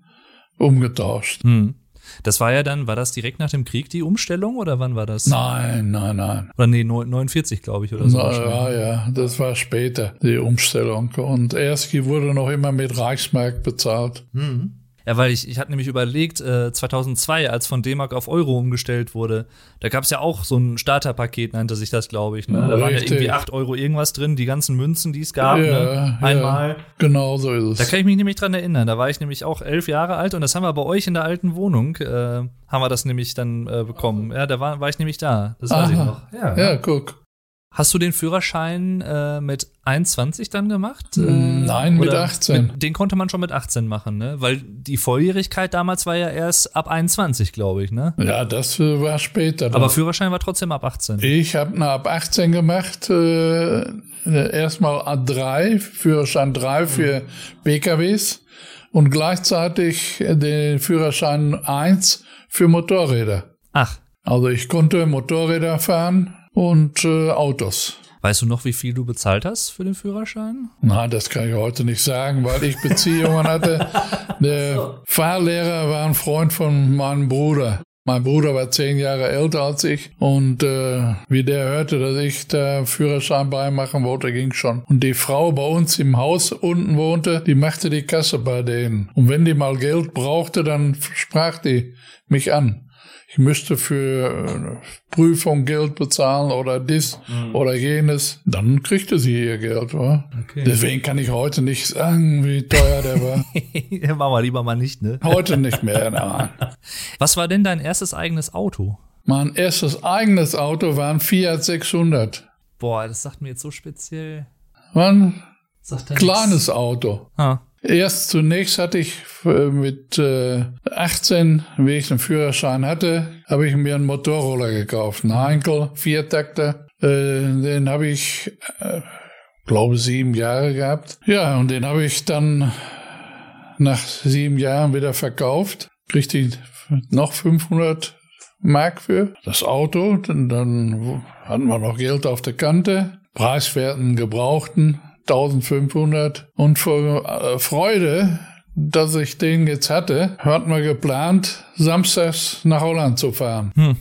umgetauscht. Hm. Das war ja dann, war das direkt nach dem Krieg die Umstellung oder wann war das? Nein, nein, nein. Oder nee, 49, glaube ich, oder so. Na, ja, ja, das war später, die Umstellung. Und Erski wurde noch immer mit Reichsmark bezahlt. Ja, weil ich, ich hatte nämlich überlegt, äh, 2002, als von D-Mark auf Euro umgestellt wurde, da gab es ja auch so ein Starterpaket, nannte sich das, glaube ich. Ne? Da waren ja irgendwie 8 Euro irgendwas drin, die ganzen Münzen, die es gab. ja, ne? Einmal. Ja, genau so ist Da es. kann ich mich nämlich dran erinnern. Da war ich nämlich auch elf Jahre alt und das haben wir bei euch in der alten Wohnung, äh, haben wir das nämlich dann äh, bekommen. Ja, da war, war ich nämlich da. Das weiß ich noch. Aha. Ja, guck. Hast du den Führerschein äh, mit 21 dann gemacht? Äh, Nein, mit oder 18. Mit, den konnte man schon mit 18 machen, ne? Weil die Volljährigkeit damals war ja erst ab 21, glaube ich, ne? Ja, das war später. Aber Führerschein war trotzdem ab 18. Ich habe eine ab 18 gemacht, äh, erstmal A3, Führerschein 3 für PKWs und gleichzeitig den Führerschein 1 für Motorräder. Ach, Also ich konnte Motorräder fahren und äh, Autos. weißt du noch, wie viel du bezahlt hast für den Führerschein? Na, das kann ich heute nicht sagen, weil ich Beziehungen hatte. Der Fahrlehrer war ein Freund von meinem Bruder. Mein Bruder war zehn Jahre älter als ich und äh, wie der hörte, dass ich da Führerschein beimachen wollte, ging schon. Und die Frau bei uns im Haus unten wohnte, die machte die Kasse bei denen. Und wenn die mal Geld brauchte, dann sprach die mich an. Ich müsste für äh, Prüfung Geld bezahlen oder dies oder jenes. Dann kriegte sie ihr Geld. Wa? Okay. Deswegen kann ich heute nicht sagen, wie teuer der war. Machen wir lieber mal nicht, ne? Heute nicht mehr. Nein. Was war denn dein erstes eigenes Auto? Mein erstes eigenes Auto war ein Fiat 600. Boah, das sagt mir jetzt so speziell. War ein Sagt kleines Auto. Ah, Erst zunächst hatte ich äh, mit äh, 18, wie ich den Führerschein hatte, habe ich mir einen Motorroller gekauft. Einen Heinkel, Viertakter. Äh, den habe ich, äh, glaube sieben Jahre gehabt. Ja, und den habe ich dann nach sieben Jahren wieder verkauft. Kriegte ich noch 500 Mark für das Auto. Dann hatten wir noch Geld auf der Kante. Preiswerten Gebrauchten 1500. Und vor äh, Freude, dass ich den jetzt hatte, hatten wir geplant, samstags nach Holland zu fahren. Hm.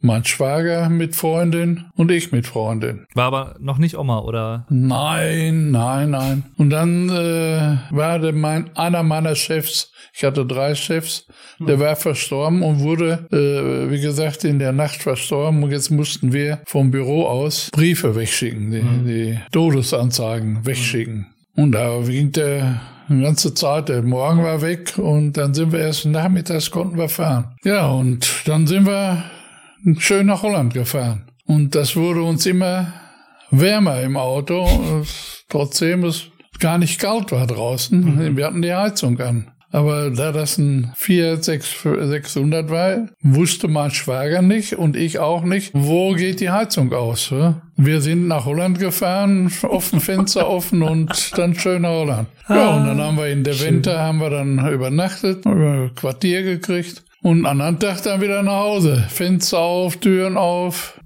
Mein Schwager mit Freundin und ich mit Freundin. war aber noch nicht Oma, oder? Nein, nein, nein. Und dann äh, war der mein, einer meiner Chefs, ich hatte drei Chefs, der war verstorben und wurde, äh, wie gesagt, in der Nacht verstorben. Und jetzt mussten wir vom Büro aus Briefe wegschicken, die, die Todesanzeigen wegschicken. Und da ging der die ganze Zeit, der Morgen war weg und dann sind wir erst nachmittags konnten wir fahren. Ja, und dann sind wir schön nach Holland gefahren. Und das wurde uns immer wärmer im Auto, trotzdem es gar nicht kalt war draußen. Wir hatten die Heizung an. Aber da das ein Fiat 600 war, wusste mein Schwager nicht und ich auch nicht, wo geht die Heizung aus. Wir sind nach Holland gefahren, offen Fenster offen und dann schön nach Holland. Ja, und dann haben wir in der Winter haben wir dann übernachtet, über Quartier gekriegt und am anderen Tag dann wieder nach Hause. Fenster auf, Türen auf.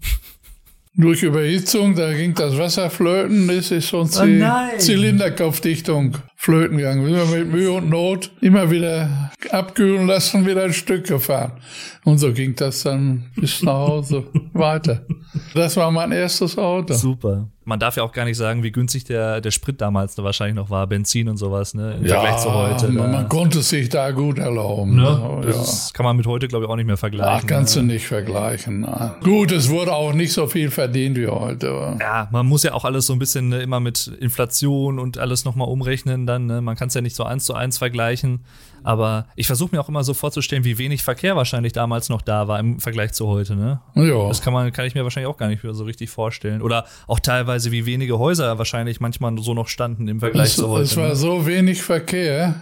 Durch Überhitzung, da ging das Wasser flöten, das ist die nein. Zylinderkopfdichtung flöten gegangen. Sind mit Mühe und Not immer wieder abkühlen lassen, wieder ein Stück gefahren. Und so ging das dann bis nach Hause weiter. Das war mein erstes Auto. Super. Man darf ja auch gar nicht sagen, wie günstig der, der Sprit damals wahrscheinlich noch war, Benzin und sowas, ne? Im Vergleich zu heute. man, da- man konnte es sich da gut erlauben. ne? Ja. Das kann man mit heute, glaube ich, auch nicht mehr vergleichen. Ach, kannst ne? du nicht vergleichen. Nein. Gut, es wurde auch nicht so viel verdient wie heute. Ja, man muss ja auch alles so ein bisschen ne, immer mit Inflation und alles nochmal umrechnen dann. Ne? Man kann es ja nicht so eins zu eins vergleichen. Aber ich versuche mir auch immer so vorzustellen, wie wenig Verkehr wahrscheinlich damals noch da war im Vergleich zu heute. Ne? Ja. Das kann man, kann ich mir wahrscheinlich auch gar nicht mehr so richtig vorstellen. Oder auch teilweise, wie wenige Häuser wahrscheinlich manchmal so noch standen im Vergleich Es, zu heute. es war ne? so wenig Verkehr,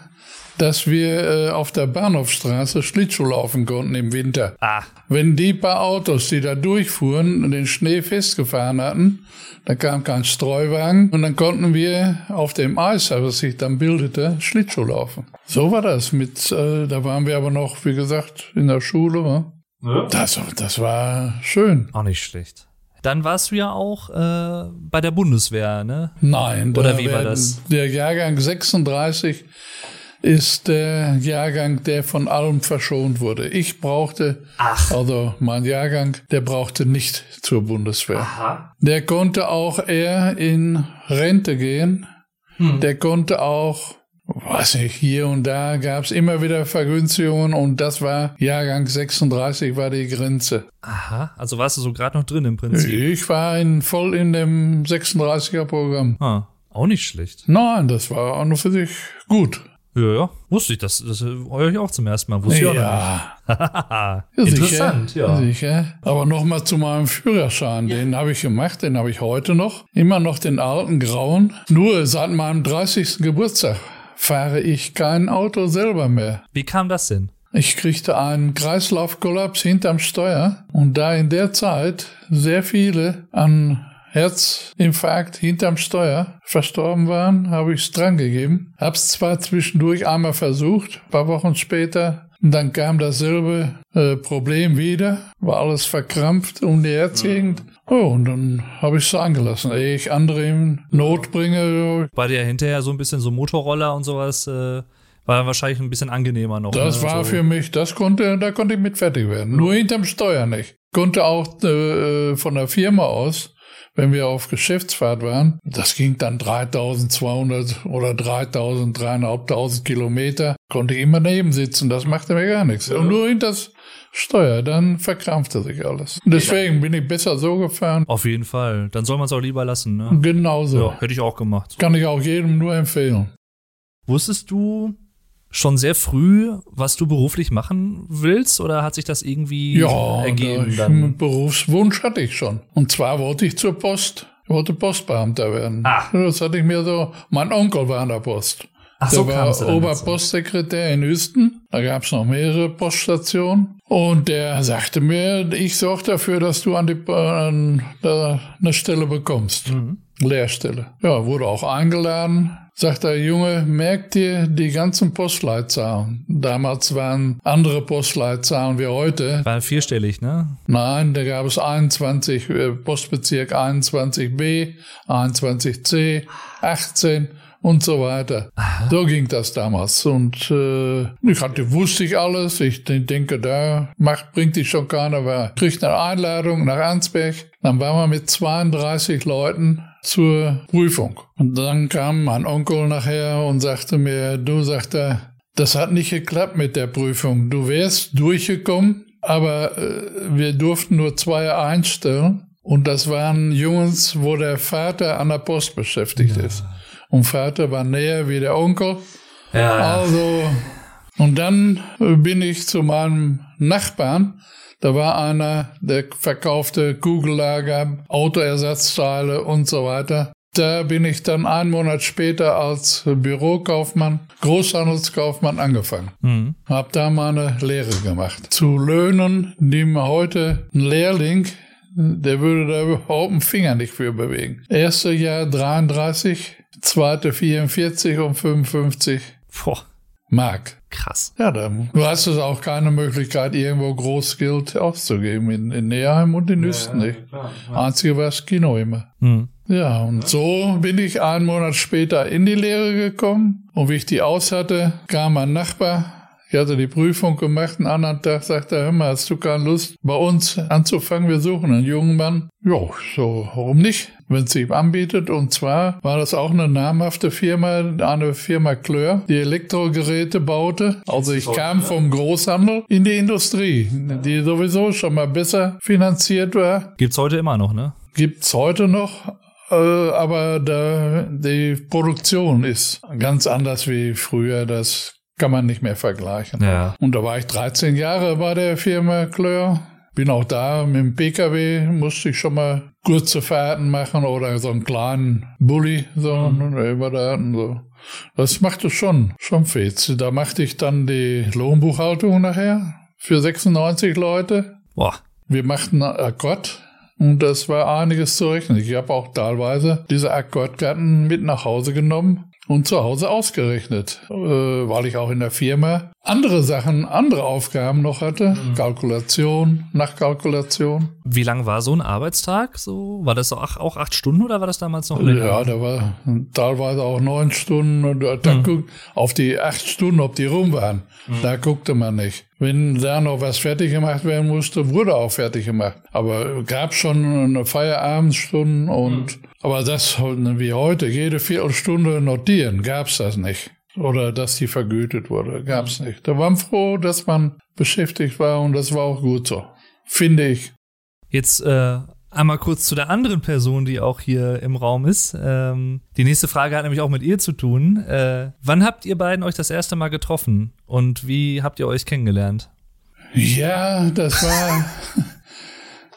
dass wir äh, auf der Bahnhofstraße Schlittschuh laufen konnten im Winter. Ah, Wenn die paar Autos, die da durchfuhren, den Schnee festgefahren hatten, dann kam kein Streuwagen und dann konnten wir auf dem Eis, was sich dann bildete, Schlittschuh laufen. So war das mit, äh, da waren wir aber noch, wie gesagt, in der Schule. wa? Das, das war schön. auch nicht schlecht. Dann warst du ja auch äh, bei der Bundeswehr, ne? Nein. Oder wie war das? Der Jahrgang 36 ist der Jahrgang, der von allem verschont wurde. Ich brauchte, Ach. also mein Jahrgang, der brauchte nicht zur Bundeswehr. Aha. Der konnte auch eher in Rente gehen. Der konnte auch, weiß nicht, hier und da gab es immer wieder Vergünstigungen und das war Jahrgang 36 war die Grenze. Aha. Also warst du so gerade noch drin im Prinzip. Ich war in, voll in dem 36er Programm. Ah, auch nicht schlecht. Nein, das war auch nur für sich gut. Ja, ja. Wusste ich das. Das höre ich auch zum ersten Mal. Wusste ich auch Ja, nicht. ja, Interessant, sicher, ja. Sicher. Aber nochmal zu meinem Führerschein. Den habe ich gemacht, den habe ich heute noch. Immer noch den alten grauen. Nur seit meinem 30. Geburtstag fahre ich kein Auto selber mehr. Wie kam das denn? Ich kriegte einen Kreislaufkollaps hinterm Steuer und da in der Zeit sehr viele an Herzinfarkt hinterm Steuer verstorben waren, habe ich es dran gegeben. Hab's zwar zwischendurch einmal versucht, ein paar Wochen später, und dann kam dasselbe äh, Problem wieder, war alles verkrampft um die Herzgegend. Oh, und dann habe ich es angelassen. Ehe ich andere in Not bringe, War dir hinterher so ein bisschen so Motorroller und sowas, äh, war dann wahrscheinlich ein bisschen angenehmer noch. Das ne? war so. für mich, das konnte, da konnte ich mit fertig werden. Nur hinterm Steuer nicht. Konnte auch äh, von der Firma aus, wenn wir auf Geschäftsfahrt waren, das ging dann 3200 oder 3000, 3500 Kilometer, konnte ich immer neben sitzen, das machte mir gar nichts. Und nur hinters Steuer, dann verkrampfte sich alles. Deswegen bin ich besser so gefahren. Auf jeden Fall. Dann soll man es auch lieber lassen, ne? Genauso. Ja, hätte ich auch gemacht. Kann ich auch jedem nur empfehlen. Wusstest du schon sehr früh, was du beruflich machen willst, oder hat sich das irgendwie Ja, ergeben ich, dann? einen Berufswunsch hatte ich schon. Und zwar wollte ich zur Post. Ich wollte Postbeamter werden. Ah. Das hatte ich mir so. Mein Onkel war an der Post. Ach Der so war. Oberpostsekretär in Hüsten. Da gab es noch mehrere Poststationen. Und der sagte mir, ich sorge dafür, dass du an die, an, da eine Stelle bekommst. Mhm. Lehrstelle. Ja, wurde auch eingeladen. Sagt der Junge, merkt dir die ganzen Postleitzahlen. Damals waren andere Postleitzahlen wie heute. War vierstellig, ne? Nein, da gab es 21, äh, Postbezirk 21b, 21c, 18 und so weiter. So ging das damals. Und äh, ich hatte, wusste ich alles. Ich de- denke, da macht, bringt dich schon keiner. War. Kriegt eine Einladung nach Ansberg. Dann waren wir mit 32 Leuten zur Prüfung. Und dann kam mein Onkel nachher und sagte mir, du, sagt er, das hat nicht geklappt mit der Prüfung. Du wärst durchgekommen, aber äh, wir durften nur zwei einstellen. Und das waren Jungs, wo der Vater an der Post beschäftigt ist. Und Vater war näher wie der Onkel. Ja. Also, und dann bin ich zu meinem Nachbarn. Da war einer, der verkaufte Kugellager, Autoersatzteile und so weiter. Da bin ich dann einen Monat später als Bürokaufmann, Großhandelskaufmann angefangen. Mhm. Hab da meine Lehre gemacht. Zu Löhnen, die mir heute ein Lehrling, der würde da überhaupt einen Finger nicht für bewegen. Erste Jahr 33, zweite 44 und 55 Boah, Mark. krass. Ja, dann, du hast es auch keine Möglichkeit, irgendwo groß Geld auszugeben. In, in Neheim und in Hüsten nicht. Einzige war das Kino immer. Mhm. Ja, und so bin ich einen Monat später in die Lehre gekommen. Und wie ich die aus hatte, kam mein Nachbar. Ich hatte die Prüfung gemacht. Einen anderen Tag sagte er, hör mal, hast du keine Lust, bei uns anzufangen? Wir suchen einen jungen Mann. Ja, so, warum nicht? Es sich anbietet. Und zwar war das auch eine namhafte Firma, eine Firma Klör, die Elektrogeräte baute. Also ich kam vom Großhandel in die Industrie, die sowieso schon mal besser finanziert war Gibt's heute immer noch, ne? gibt's heute noch, äh, aber da, die Produktion ist ganz anders wie früher. Das kann man nicht mehr vergleichen. Ja. Und da war ich 13 Jahre bei der Firma Klör. Bin auch da mit dem PKW, musste ich schon mal kurze Fahrten machen oder so einen kleinen Bulli, so ne, über da hatten, so. Das machte schon, schon fetz. Da machte ich dann die Lohnbuchhaltung nachher für 96 Leute. Boah. Wir machten Akkord und das war einiges zu rechnen. Ich habe auch teilweise diese Akkordkarten mit nach Hause genommen und zu Hause ausgerechnet, äh, weil ich auch in der Firma andere Sachen, andere Aufgaben noch hatte. Mhm. Kalkulation, Nachkalkulation. Wie lang war so ein Arbeitstag? So war das auch, auch acht Stunden oder war das damals noch länger? Ja, da war teilweise auch neun Stunden. Und da mhm. guckt auf die acht Stunden, ob die rum waren. Mhm. Da guckte man nicht. Wenn da noch was fertig gemacht werden musste, wurde auch fertig gemacht. Aber gab schon eine Feierabendstunde und mhm. Aber das wie heute, jede Viertelstunde notieren, gab's das nicht. Oder dass die vergütet wurde, gab's mhm. nicht. Da waren froh, dass man beschäftigt war und das war auch gut so. Finde ich. Jetzt äh, einmal kurz zu der anderen Person, die auch hier im Raum ist. Ähm, die nächste Frage hat nämlich auch mit ihr zu tun. Äh, wann habt ihr beiden euch das erste Mal getroffen und wie habt ihr euch kennengelernt? Ja, das war.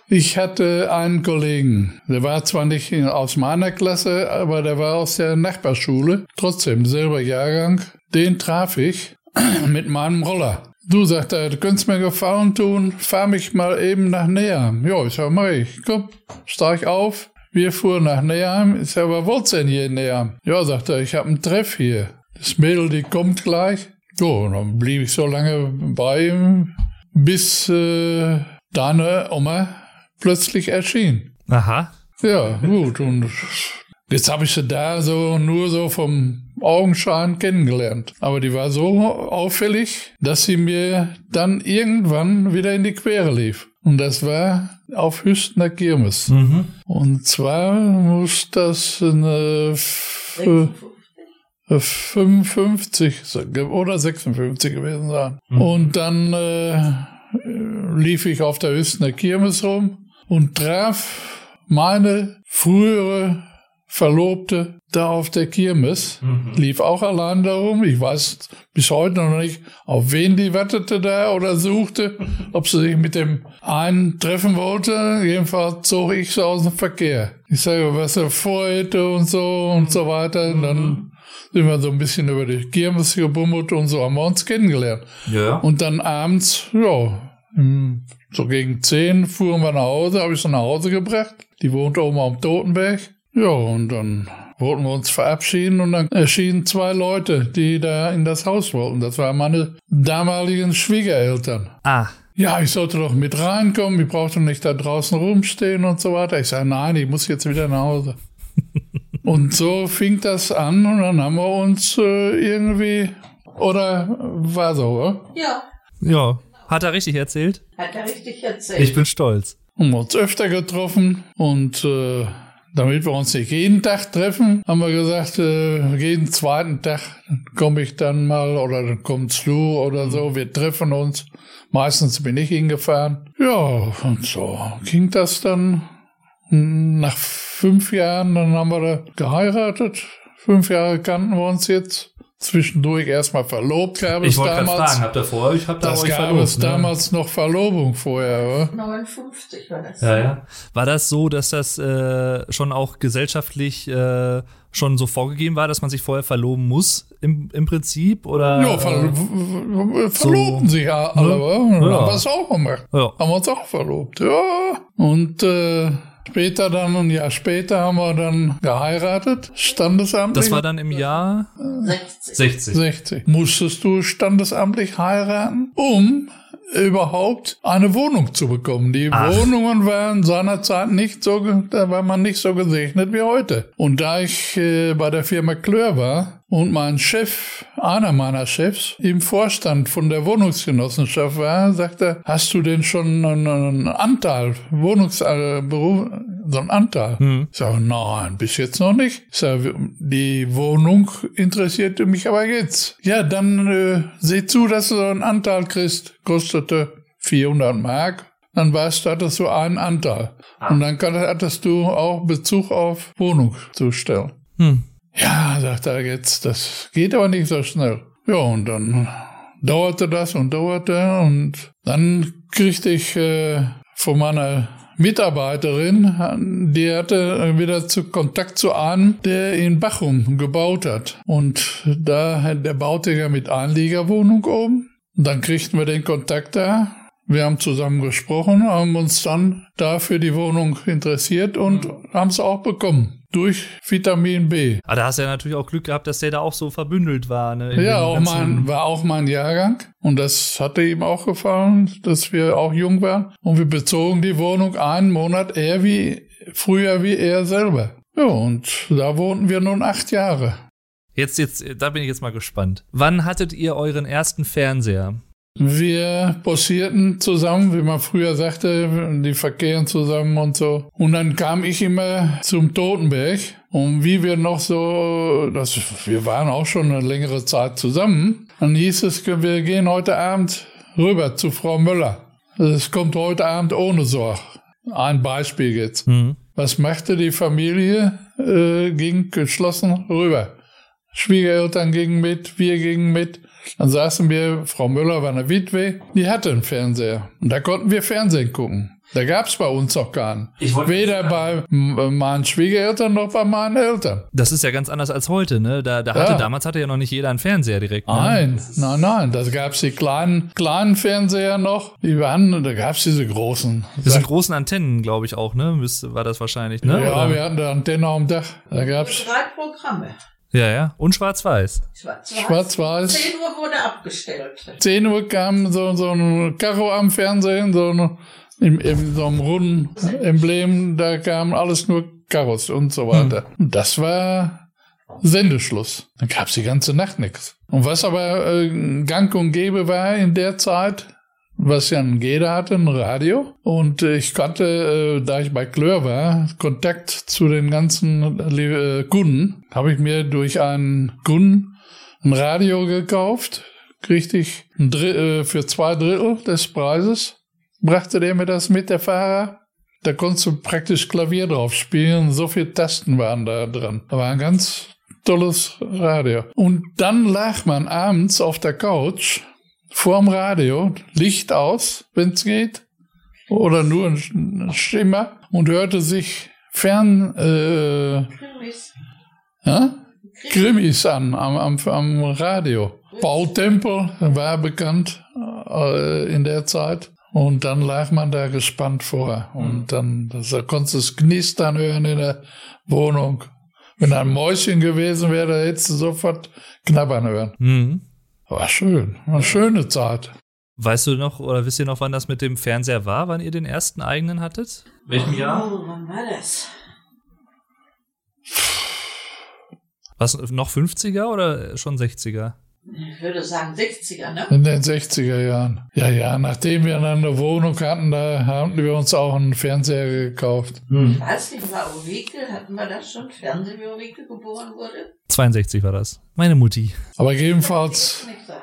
ich hatte einen Kollegen, der war zwar nicht aus meiner Klasse, aber der war aus der Nachbarschule, trotzdem selber Jahrgang. Den traf ich mit meinem Roller. Du, sagt er, du könntest mir Gefallen tun, fahr mich mal eben nach Neheim. Ja, ich sag, mach ich. Komm, steig auf. Wir fuhren nach Neheim. Ich sag, was wollt's denn hier in Neheim? Ja, sagt er, ich hab einen Treff hier. Das Mädel, die kommt gleich. So, dann blieb ich so lange bei ihm, bis äh, deine Oma plötzlich erschien. Aha. Ja, gut. Und jetzt habe ich sie da so nur so vom Augenschein kennengelernt. Aber die war so auffällig, dass sie mir dann irgendwann wieder in die Quere lief. Und das war auf Hüstener Kirmes. Mhm. Und zwar muss das eine 55 oder 56 gewesen sein. Mhm. Und dann äh, lief ich auf der Hüstener Kirmes rum und traf meine frühere Verlobte da auf der Kirmes, mhm. lief auch allein darum. Ich weiß bis heute noch nicht, auf wen die wartete da oder suchte, ob sie sich mit dem einen treffen wollte. Jedenfalls zog ich sie aus dem Verkehr. Ich sage, was er vorhätte und so und so weiter. Und dann mhm. sind wir so ein bisschen über die Kirmes gebummelt und so haben wir uns kennengelernt. Ja. Und dann abends, ja, so gegen zehn fuhren wir nach Hause, habe ich sie nach Hause gebracht. Die wohnte oben am Totenberg. Ja, und dann wollten wir uns verabschieden und dann erschienen zwei Leute, die da in das Haus wollten. Das waren meine damaligen Schwiegereltern. Ah. Ja, ich sollte doch mit reinkommen, ich brauchte nicht da draußen rumstehen und so weiter. Ich sage, nein, ich muss jetzt wieder nach Hause. und so fing das an und dann haben wir uns äh, irgendwie, oder war so, oder? Ja. Ja, hat er richtig erzählt? Hat er richtig erzählt. Ich bin stolz. Haben wir uns öfter getroffen und äh, damit wir uns nicht jeden Tag treffen, haben wir gesagt, äh, jeden zweiten Tag komme ich dann mal oder dann kommt Lou oder so. Wir treffen uns. Meistens bin ich hingefahren. Ja, und so ging das dann. Nach fünf Jahren, dann haben wir da geheiratet. Fünf Jahre kannten wir uns jetzt zwischendurch erstmal verlobt gab es ich damals. Fragen, habt ihr vorher, ich hab da das gab verlobt, es ne? damals noch Verlobung vorher, oder? 59 war das. Ja, ja. War das so, dass das äh, schon auch gesellschaftlich äh, schon so vorgegeben war, dass man sich vorher verloben muss, im, im Prinzip? Oder, ja, ver äh, verloben so, sich alle, ne? ja. haben wir es auch gemacht. Ja. Haben wir uns auch verlobt, ja. Und äh, Später dann, ein Jahr später, haben wir dann geheiratet, standesamtlich. Das war dann im Jahr 60. 60. 60. Musstest du standesamtlich heiraten, um überhaupt eine Wohnung zu bekommen. Die Ach. Wohnungen waren seinerzeit nicht so, da war man nicht so gesegnet wie heute. Und da ich äh, bei der Firma Klör war, und mein Chef, einer meiner Chefs, im Vorstand von der Wohnungsgenossenschaft war, sagte, hast du denn schon einen Anteil, Wohnungsberuf, so einen Anteil? Hm. Ich sage, nein, bis jetzt noch nicht. Ich sage, die Wohnung interessierte mich aber jetzt. Ja, dann äh, seh zu, dass du so einen Anteil kriegst. Kostete 400 Mark. Dann weißt du, hattest du einen Anteil. Ah. Und dann hattest du auch Bezug auf Wohnung zu stellen. Hm. Ja, sagt er jetzt, das geht aber nicht so schnell. Ja, und dann dauerte das und dauerte und dann kriegte ich äh, von meiner Mitarbeiterin, die hatte wieder zu Kontakt zu einem, der in Bachum gebaut hat. Und da, der baute ja mit Einliegerwohnung oben. Und dann kriegten wir den Kontakt da. Wir haben zusammen gesprochen, haben uns dann dafür die Wohnung interessiert und mhm. haben es auch bekommen. Durch Vitamin B. Aber da hast du ja natürlich auch Glück gehabt, dass der da auch so verbündelt war. Ne? Ja, auch mein, war auch mein Jahrgang. Und das hatte ihm auch gefallen, dass wir auch jung waren. Und wir bezogen die Wohnung einen Monat eher wie, früher wie er selber. Ja, und da wohnten wir nun acht Jahre. Jetzt, jetzt, da bin ich jetzt mal gespannt. Wann hattet ihr euren ersten Fernseher? Wir bossierten zusammen, wie man früher sagte, die verkehren zusammen und so. Und dann kam ich immer zum Totenberg. Und wie wir noch so, das, wir waren auch schon eine längere Zeit zusammen, dann hieß es, wir gehen heute Abend rüber zu Frau Müller. Es kommt heute Abend ohne Sorg. Ein Beispiel jetzt. Hm. Was machte die Familie? Äh, ging geschlossen rüber. Schwiegereltern gingen mit, wir gingen mit. Dann saßen wir, Frau Müller war eine Witwe, die hatte einen Fernseher. Und da konnten wir Fernsehen gucken. Da gab's bei uns auch keinen. Weder bei m- meinen Schwiegereltern noch bei meinen Eltern. Das ist ja ganz anders als heute, ne? Da, da hatte, Ja. damals hatte ja noch nicht jeder einen Fernseher direkt. Ne? Nein, nein, nein. Da gab's die kleinen, kleinen Fernseher noch. Die waren, da gab's diese großen. Das sind großen Antennen, glaube ich auch, ne? War das wahrscheinlich, ne? ja, Oder? wir hatten da Antenne am Dach. Da gab's Drei Programme. Ja, ja. Und schwarz-weiß. Schwarz-Weiß. Schwarz-Weiß. 10 Uhr wurde abgestellt. 10 Uhr kam so, so ein Karo am Fernsehen, so ein, im, im, so einem runden Emblem, da kam alles nur Karos und so weiter. Und das war Sendeschluss. Dann gab's die ganze Nacht nichts. Und was aber äh, gang und gäbe war in der Zeit, was ja jeder hatte, ein Radio. Und äh, ich kannte, äh, da ich bei Klör war, Kontakt zu den ganzen äh, Kunden, habe ich mir durch einen Kunden ein Radio gekauft, ein äh, für zwei Drittel des Preises, brachte der mir das mit, der Fahrer. Da konntest du praktisch Klavier drauf spielen, so viele Tasten waren da dran. Da war ein ganz tolles Radio. Und dann lag man abends auf der Couch vorm Radio, Licht aus, wenn's geht, oder nur ein Schimmer und hörte sich fern äh, Krimis. ja? Krimis an am, am, am Radio. Paul Tempel war bekannt äh, in der Zeit. Und dann lag man da gespannt vor. Und dann da konntest du es knistern hören in der Wohnung. Wenn ein Mäuschen gewesen wäre, da hättest du sofort knabbern hören. Mhm. War schön. War eine schöne Zeit. Weißt du noch oder wisst ihr noch, wann das mit dem Fernseher war, wann ihr den ersten eigenen hattet? Welchem Oh, wann war das? Was noch 50er oder schon 60er? Ich würde sagen 60er, ne? In den 60er Jahren. Ja, ja, nachdem wir dann eine Wohnung hatten, da haben wir uns auch einen Fernseher gekauft. Ich weiß nicht, war Ulrike, hatten wir das schon? Fernsehen, wie Ulrike geboren wurde? 62 war das. Meine Mutti. Aber jedenfalls ich.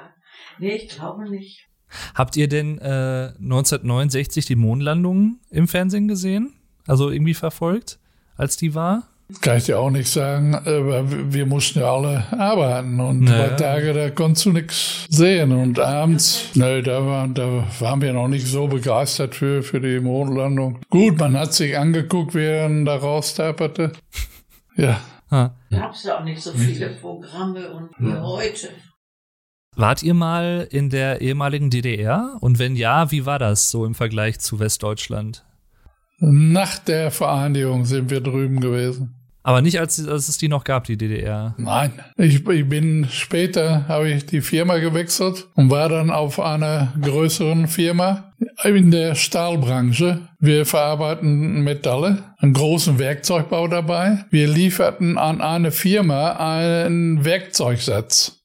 Nee, ich glaube nicht. Habt ihr denn äh, 1969 die Mondlandung im Fernsehen gesehen? Also irgendwie verfolgt, als die war? Kann ich dir auch nicht sagen, aber wir mussten ja alle arbeiten und Naja. bei Tage, da konntest du nichts sehen und abends, ne, da, war, da waren wir noch nicht so begeistert für, für die Mondlandung. Gut, man hat sich angeguckt, während da raustaperte. Ja, Ha. Gab es ja auch nicht so viele Programme und wie heute. Wart ihr mal in der ehemaligen DDR? Und wenn ja, wie war das so im Vergleich zu Westdeutschland? nach der Vereinigung sind wir drüben gewesen. Aber nicht, als, als es die noch gab, die DDR. Nein, ich, ich bin später, habe ich die Firma gewechselt und war dann auf einer größeren Firma in der Stahlbranche. Wir verarbeiten Metalle, einen großen Werkzeugbau dabei. Wir lieferten an eine Firma einen Werkzeugsatz.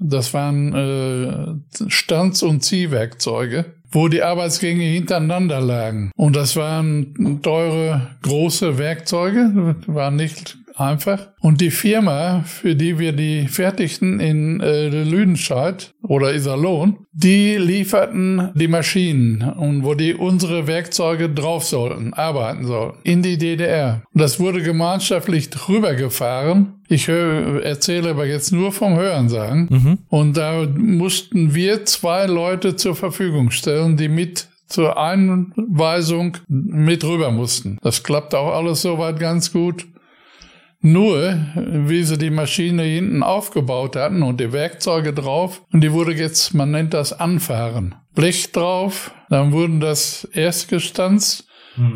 Das waren äh, Stanz- und Ziehwerkzeuge wo die Arbeitsgänge hintereinander lagen. Und das waren teure, große Werkzeuge, waren nicht einfach. Und die Firma, für die wir die fertigten in äh, Lüdenscheid oder Iserlohn, die lieferten die Maschinen und wo die unsere Werkzeuge drauf sollten, arbeiten sollten, in die DDR. Das wurde gemeinschaftlich rübergefahren. Ich hör, erzähle aber jetzt nur vom Hörensagen. Mhm. Und da mussten wir zwei Leute zur Verfügung stellen, die mit zur Einweisung mit rüber mussten. Das klappt auch alles soweit ganz gut. Nur, wie sie die Maschine hinten aufgebaut hatten und die Werkzeuge drauf, und die wurde jetzt, man nennt das Anfahren. Blech drauf, dann wurden das erst gestanzt,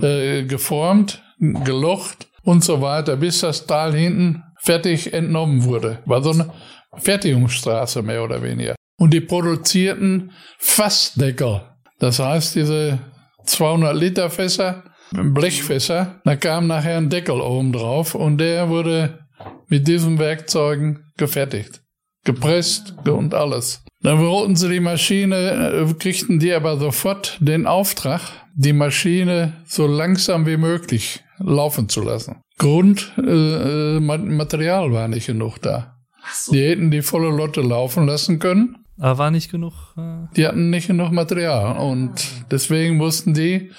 äh, geformt, gelocht und so weiter, bis das Tal hinten fertig entnommen wurde. War so eine Fertigungsstraße mehr oder weniger. Und die produzierten Fassdeckel. Das heißt, diese 200 Liter Fässer, Blechfässer, da kam nachher ein Deckel oben drauf und der wurde mit diesen Werkzeugen gefertigt. Gepresst und alles. Dann wollten sie die Maschine, äh, kriegten die aber sofort den Auftrag, die Maschine so langsam wie möglich laufen zu lassen. Grund, äh, äh Material war nicht genug da. So. Die hätten die volle Lotte laufen lassen können. Aber war nicht genug. Äh die hatten nicht genug Material und deswegen mussten die,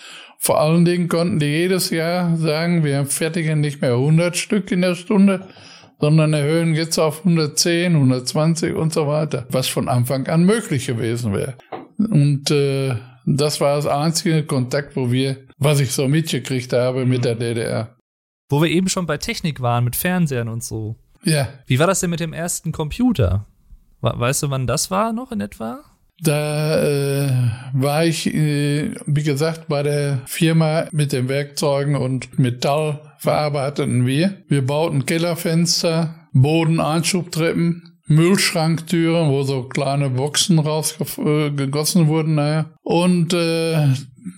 vor allen Dingen konnten die jedes Jahr sagen, wir fertigen nicht mehr 100 Stück in der Stunde, sondern erhöhen jetzt auf 110, 120 und so weiter, was von Anfang an möglich gewesen wäre. Und äh, das war das einzige Kontakt, wo wir, was ich so mitgekriegt habe mit der DDR. Wo wir eben schon bei Technik waren, mit Fernsehern und so. Ja. Wie war das denn mit dem ersten Computer? Weißt du, wann das war noch in etwa? Da äh, war ich, äh, wie gesagt, bei der Firma mit den Werkzeugen und Metall verarbeiteten wir. Wir bauten Kellerfenster, Bodeneinschubtreppen, Müllschranktüren, wo so kleine Boxen rausgegossen äh, wurden. Naja. Und äh,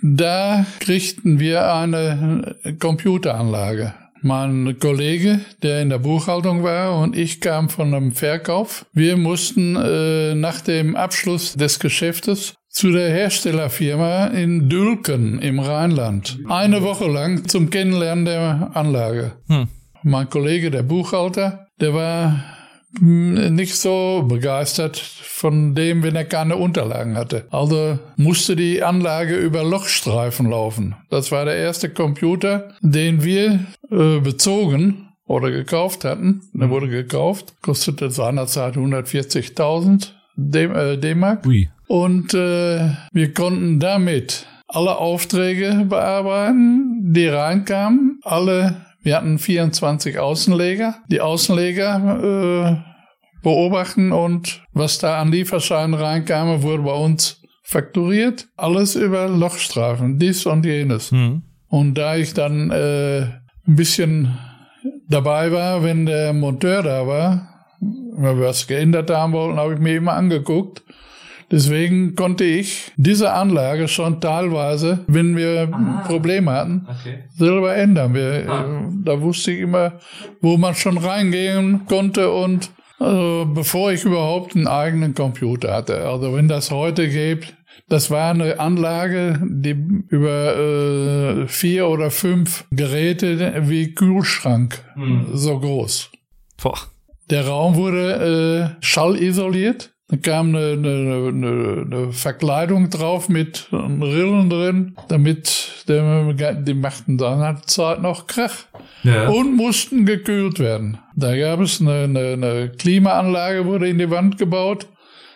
da kriegten wir eine Computeranlage. Mein Kollege, der in der Buchhaltung war, und ich kam von einem Verkauf. Wir mussten äh, nach dem Abschluss des Geschäftes zu der Herstellerfirma in Dülken im Rheinland. Eine Woche lang zum Kennenlernen der Anlage. Hm. Mein Kollege, der Buchhalter, der war nicht so begeistert von dem, wenn er keine Unterlagen hatte. Also musste die Anlage über Lochstreifen laufen. Das war der erste Computer, den wir äh, bezogen oder gekauft hatten. Der wurde gekauft, kostete seinerzeit 140.000 äh, D-Mark. Ui. Und äh, wir konnten damit alle Aufträge bearbeiten, die reinkamen, alle wir hatten 24 Außenleger. Die Außenleger äh, beobachten und was da an Lieferscheinen reinkam, wurde bei uns fakturiert. Alles über Lochstrafen, dies und jenes. Mhm. Und da ich dann äh, ein bisschen dabei war, wenn der Monteur da war, wenn wir was geändert haben wollten, habe ich mir immer angeguckt Deswegen konnte ich diese Anlage schon teilweise, wenn wir ah, Probleme hatten, okay. selber ändern. Wir, ah. äh, da wusste ich immer, wo man schon reingehen konnte und also bevor ich überhaupt einen eigenen Computer hatte. Also wenn das heute gibt, das war eine Anlage, die über äh, vier oder fünf Geräte wie Kühlschrank hm. so groß. Boah. Der Raum wurde äh, schallisoliert da kam eine, eine, eine, eine Verkleidung drauf mit Rillen drin, damit der, die machten dann halt Zeit noch Krach. Ja. Und mussten gekühlt werden. Da gab es eine, eine, eine Klimaanlage, wurde in die Wand gebaut,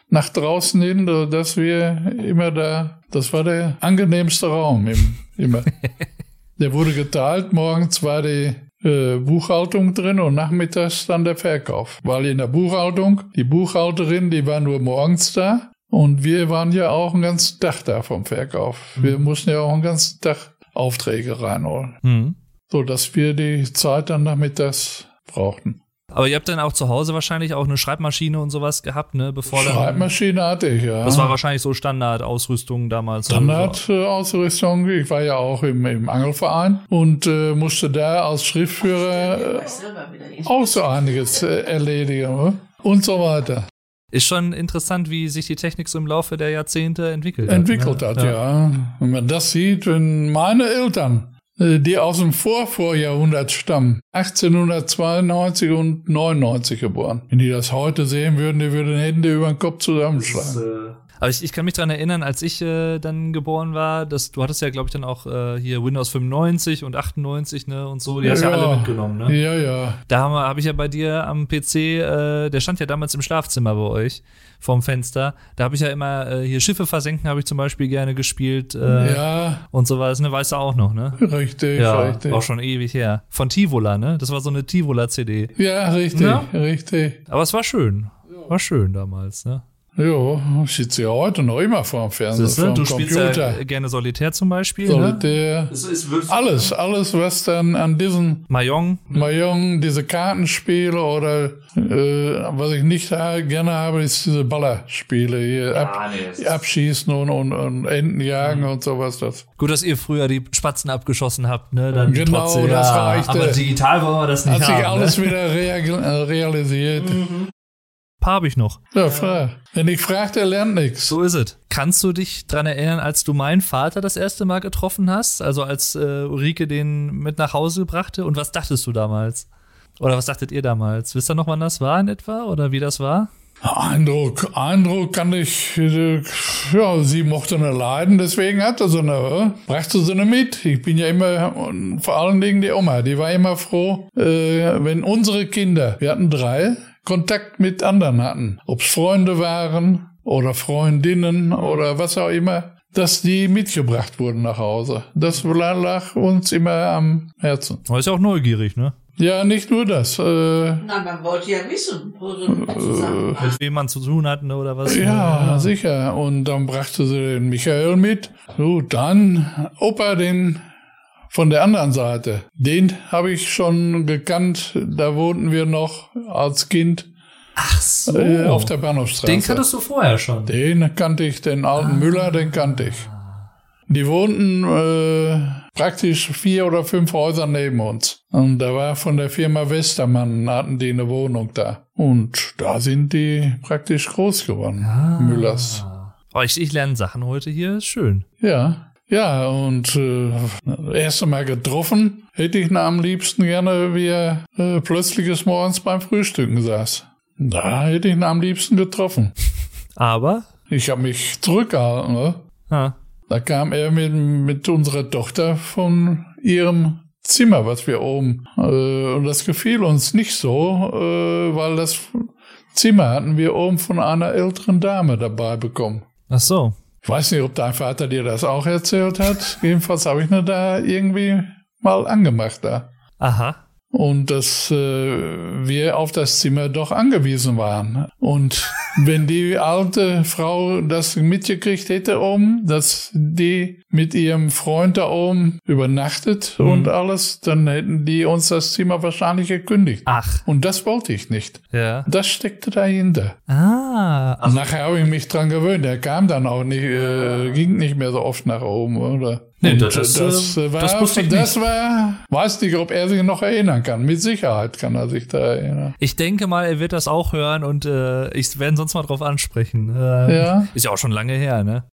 nach draußen hin, dass wir immer da, das war der angenehmste Raum im, immer. der wurde geteilt, morgens war die äh, Buchhaltung drin und nachmittags dann der Verkauf. Weil in der Buchhaltung, die Buchhalterin, die war nur morgens da und wir waren ja auch einen ganzen Tag da vom Verkauf. Mhm. Wir mussten ja auch einen ganzen Tag Aufträge reinholen. Mhm. So dass wir die Zeit dann nachmittags brauchten. Aber ihr habt dann auch zu Hause wahrscheinlich auch eine Schreibmaschine und sowas gehabt, ne? Bevor Schreibmaschine dann, hatte ich, ja. Das war wahrscheinlich so Standardausrüstung damals. Standardausrüstung. Ich war ja auch im, im Angelverein und äh, musste da als Schriftführer äh, auch so einiges äh, erledigen ne? und so weiter. Ist schon interessant, wie sich die Technik so im Laufe der Jahrzehnte entwickelt hat. Entwickelt ne? hat, ja. ja. Wenn man das sieht, wenn meine Eltern die aus dem Vorvorjahrhundert stammen. 1892 und 99 geboren. Wenn die das heute sehen würden, die würden Hände über den Kopf zusammenschlagen. Das, äh aber ich, ich kann mich daran erinnern, als ich äh, dann geboren war, dass du hattest ja, glaube ich, dann auch äh, hier Windows 95 und 98, ne, und so, die hast ja, ja alle mitgenommen, ne? Ja, ja. Da habe hab ich ja bei dir am PC, äh, der stand ja damals im Schlafzimmer bei euch vorm Fenster. Da habe ich ja immer äh, hier Schiffe versenken, habe ich zum Beispiel gerne gespielt. Äh, ja. Und sowas, ne, weißt du auch noch, ne? Richtig, ja, richtig. Auch schon ewig her. Von Tivola, ne? Das war so eine Tivola-CD. Ja, richtig, ja? richtig. Aber es war schön. War schön damals, ne? Jo, ich sitze ja heute noch immer vor dem Fernseher, Siehste, vor dem du spielst Computer. ja gerne Solitär zum Beispiel. Ne? Solitär. Alles, alles, was dann an diesen Mahjong. Mahjong, diese Kartenspiele oder äh, was ich nicht gerne habe, ist diese Ballerspiele hier. Ab, abschießen und, und, und Enten jagen Mhm. und sowas. Das. Gut, dass ihr früher die Spatzen abgeschossen habt, ne? Dann Genau, trotzdem, das ja, reichte. Aber digital wollen wir das nicht Hat sich haben. alles ne? wieder rea äh, realisiert. Paar habe ich noch. Ja, frag. Wenn ich frage, der lernt nichts. So ist es. Kannst du dich dran erinnern, als du meinen Vater das erste Mal getroffen hast? Also als äh, Ulrike den mit nach Hause brachte? Und was dachtest du damals? Oder was dachtet ihr damals? Wisst ihr noch, wann das war in etwa? Oder wie das war? Eindruck, Eindruck kann ich, äh, ja, sie mochte eine leiden, deswegen hatte sie eine, äh, brachte sie eine mit. Ich bin ja immer, und vor allen Dingen die Oma, die war immer froh, äh, wenn unsere Kinder, wir hatten drei, Kontakt mit anderen hatten. Ob's Freunde waren oder Freundinnen oder was auch immer, dass die mitgebracht wurden nach Hause. Das lag uns immer am Herzen. Aber ist ja auch neugierig, ne? Ja, nicht nur das. Äh, Na, man wollte ja wissen, wo sie zusammen waren. Mit wem man zu tun hat, ne? Oder was? Ja, sicher. Und dann brachte sie den Michael mit. So, dann Opa den von der anderen Seite. Den habe ich schon gekannt. Da wohnten wir noch als Kind Ach so. äh, auf der Bahnhofstraße. Den kanntest du vorher schon. Den kannte ich, den alten Müller, den kannte ich. Die wohnten äh, praktisch vier oder fünf Häuser neben uns. Und da war von der Firma Westermann, hatten die eine Wohnung da. Und da sind die praktisch groß geworden, Müllers. Oh, ich, ich lerne Sachen heute hier, ist schön. Ja, ja, und äh, das erste Mal getroffen hätte ich ihn am liebsten gerne, wie er äh, plötzlich des Morgens beim Frühstücken saß. Da hätte ich ihn am liebsten getroffen. Aber, Ich habe mich zurückgehalten, ne? ah, Da kam er mit, mit unserer Tochter von ihrem Zimmer, was wir oben. Äh, und das gefiel uns nicht so, äh, weil das Zimmer hatten wir oben von einer älteren Dame dabei bekommen. ach so. Ich weiß nicht, ob dein Vater dir das auch erzählt hat. Jedenfalls habe ich ihn da irgendwie mal angemacht da. Aha. Und dass äh, wir auf das Zimmer doch angewiesen waren. Und wenn die alte Frau das mitgekriegt hätte oben, dass die mit ihrem Freund da oben übernachtet und alles, dann hätten die uns das Zimmer wahrscheinlich gekündigt. Ach, Und das wollte ich nicht. ja. Das steckte dahinter. Ah, Nachher habe ich mich dran gewöhnt. Er kam dann auch nicht, äh, ging nicht mehr so oft nach oben, oder? Nee, das das, äh, war, das wusste ich das war, weiß nicht, ob er sich noch erinnern kann. Mit Sicherheit kann er sich da erinnern. ich denke mal, er wird das auch hören und äh, ich werde sonst mal drauf ansprechen. Äh, Ja. Ist ja auch schon lange her, ne?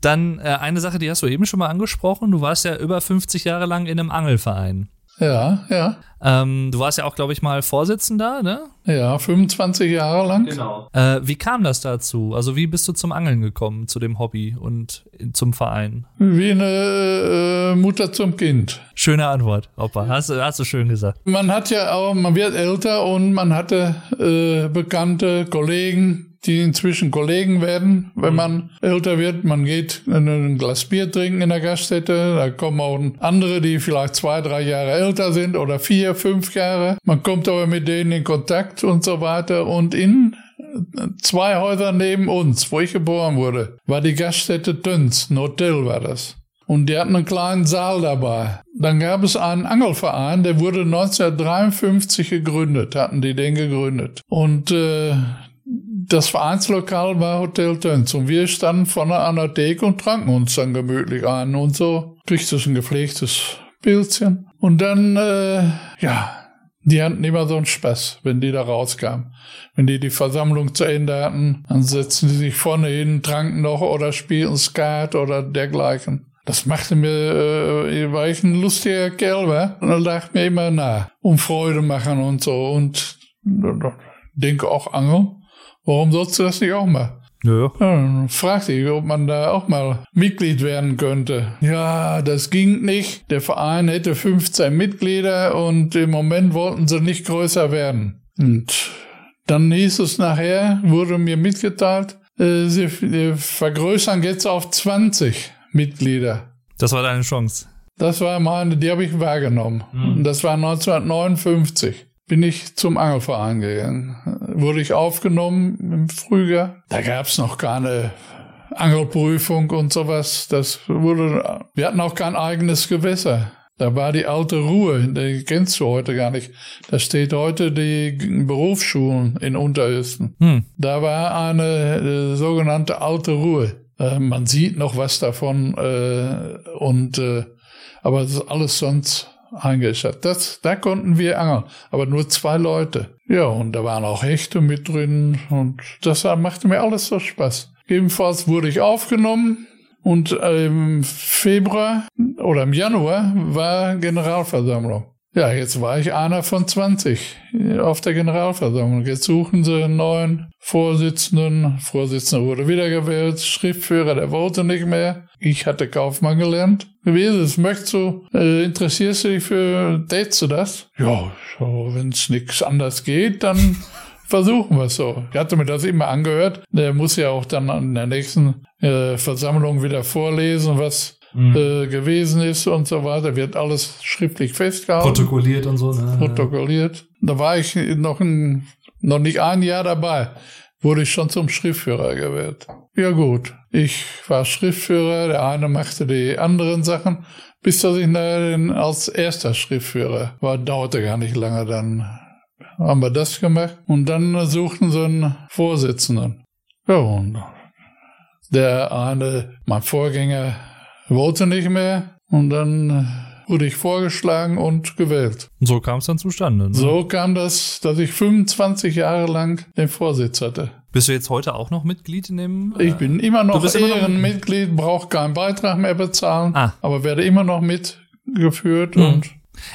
Dann äh, eine Sache, die hast du eben schon mal angesprochen. Du warst ja über 50 Jahre lang in einem Angelverein. Ja, ja, Ähm, du warst ja auch, glaube ich, mal Vorsitzender, ne? ja, 25 Jahre lang. Genau. Äh, wie kam das dazu? Also wie bist du zum Angeln gekommen, zu dem Hobby und zum Verein? Wie eine äh, Mutter zum Kind. Schöne Antwort, Opa. Hast, du- hast du schön gesagt. Man hat ja auch, man wird älter und man hatte äh, bekannte Kollegen, die inzwischen Kollegen werden, wenn man älter wird. Man geht ein Glas Bier trinken in der Gaststätte, da kommen auch andere, die vielleicht zwei, drei Jahre älter sind oder vier, fünf Jahre. Man kommt aber mit denen in Kontakt und so weiter. Und in zwei Häusern neben uns, wo ich geboren wurde, war die Gaststätte Töns, ein Hotel war das. Und die hatten einen kleinen Saal dabei. Dann gab es einen Angelverein, der wurde 1953 gegründet, hatten die den gegründet. Und äh, das Vereinslokal war Hotel Töns. Und wir standen vorne an der Theke und tranken uns dann gemütlich ein. Und so kriegst du ein gepflegtes Bildchen. Und dann, äh, ja, die hatten immer so einen Spaß, wenn die da rauskamen. Wenn die die Versammlung zu Ende hatten, dann setzten die sich vorne hin, tranken noch oder spielten Skat oder dergleichen. Das machte mir, äh, weil ich ein lustiger Kerl war. Und dann dachte mir immer, na, um Freude machen und so. Und denke auch Angeln. Warum sollst du das nicht auch mal? Ja. Ja, fragte ich, ob man da auch mal Mitglied werden könnte. Ja, das ging nicht. Der Verein hätte 15 Mitglieder und im Moment wollten sie nicht größer werden. Und dann hieß es nachher, wurde mir mitgeteilt, äh, sie äh, vergrößern jetzt auf 20 Mitglieder. Das war deine Chance. Das war meine, die habe ich wahrgenommen. Und Das war 1959. bin ich zum Angelverein gegangen. Wurde ich aufgenommen im Frühjahr. Da gab's noch keine Angelprüfung und sowas. Das wurde, wir hatten auch kein eigenes Gewässer. Da war die alte Ruhe, die kennst du heute gar nicht. Da steht heute die Berufsschulen in Unterösten. Hm. Da war eine äh, sogenannte alte Ruhe. Äh, man sieht noch was davon äh, und äh, aber das ist alles sonst eingeschaltet. Das, da konnten wir angeln, aber nur zwei Leute. Ja, und da waren auch Hechte mit drin und das machte mir alles so Spaß. Ebenfalls wurde ich aufgenommen und im Februar oder im Januar war Generalversammlung. Ja, jetzt war ich einer von 20 auf der Generalversammlung. Jetzt suchen sie einen neuen Vorsitzenden. Vorsitzender wurde wiedergewählt. Schriftführer, der wollte nicht mehr. Ich hatte Kaufmann gelernt. Wie ist es? Möchtest du, äh, interessierst du dich für, tätst du das? Ja, so, wenn es nichts anders geht, dann versuchen wir es so. Ich hatte mir das immer angehört. Der muss ja auch dann an der nächsten äh, Versammlung wieder vorlesen, was Mhm. äh, gewesen ist und so weiter. Wird alles schriftlich festgehalten. Protokolliert und so, ne? protokolliert. Da war ich noch, ein, noch nicht ein Jahr dabei, wurde ich schon zum Schriftführer gewählt. Ja gut, ich war Schriftführer, der eine machte die anderen Sachen, bis dass ich dann als erster Schriftführer war. Dauerte gar nicht lange, dann haben wir das gemacht und dann suchten sie einen Vorsitzenden. Ja, und der eine, mein Vorgänger, wollte nicht mehr und dann wurde ich vorgeschlagen und gewählt. Und so kam es dann zustande. Ne? So kam das, dass ich 25 Jahre lang den Vorsitz hatte. Bist du jetzt heute auch noch Mitglied in dem? Ich bin immer noch Ehrenmitglied, brauche keinen Beitrag mehr bezahlen, Ah. aber werde immer noch mitgeführt Mhm. und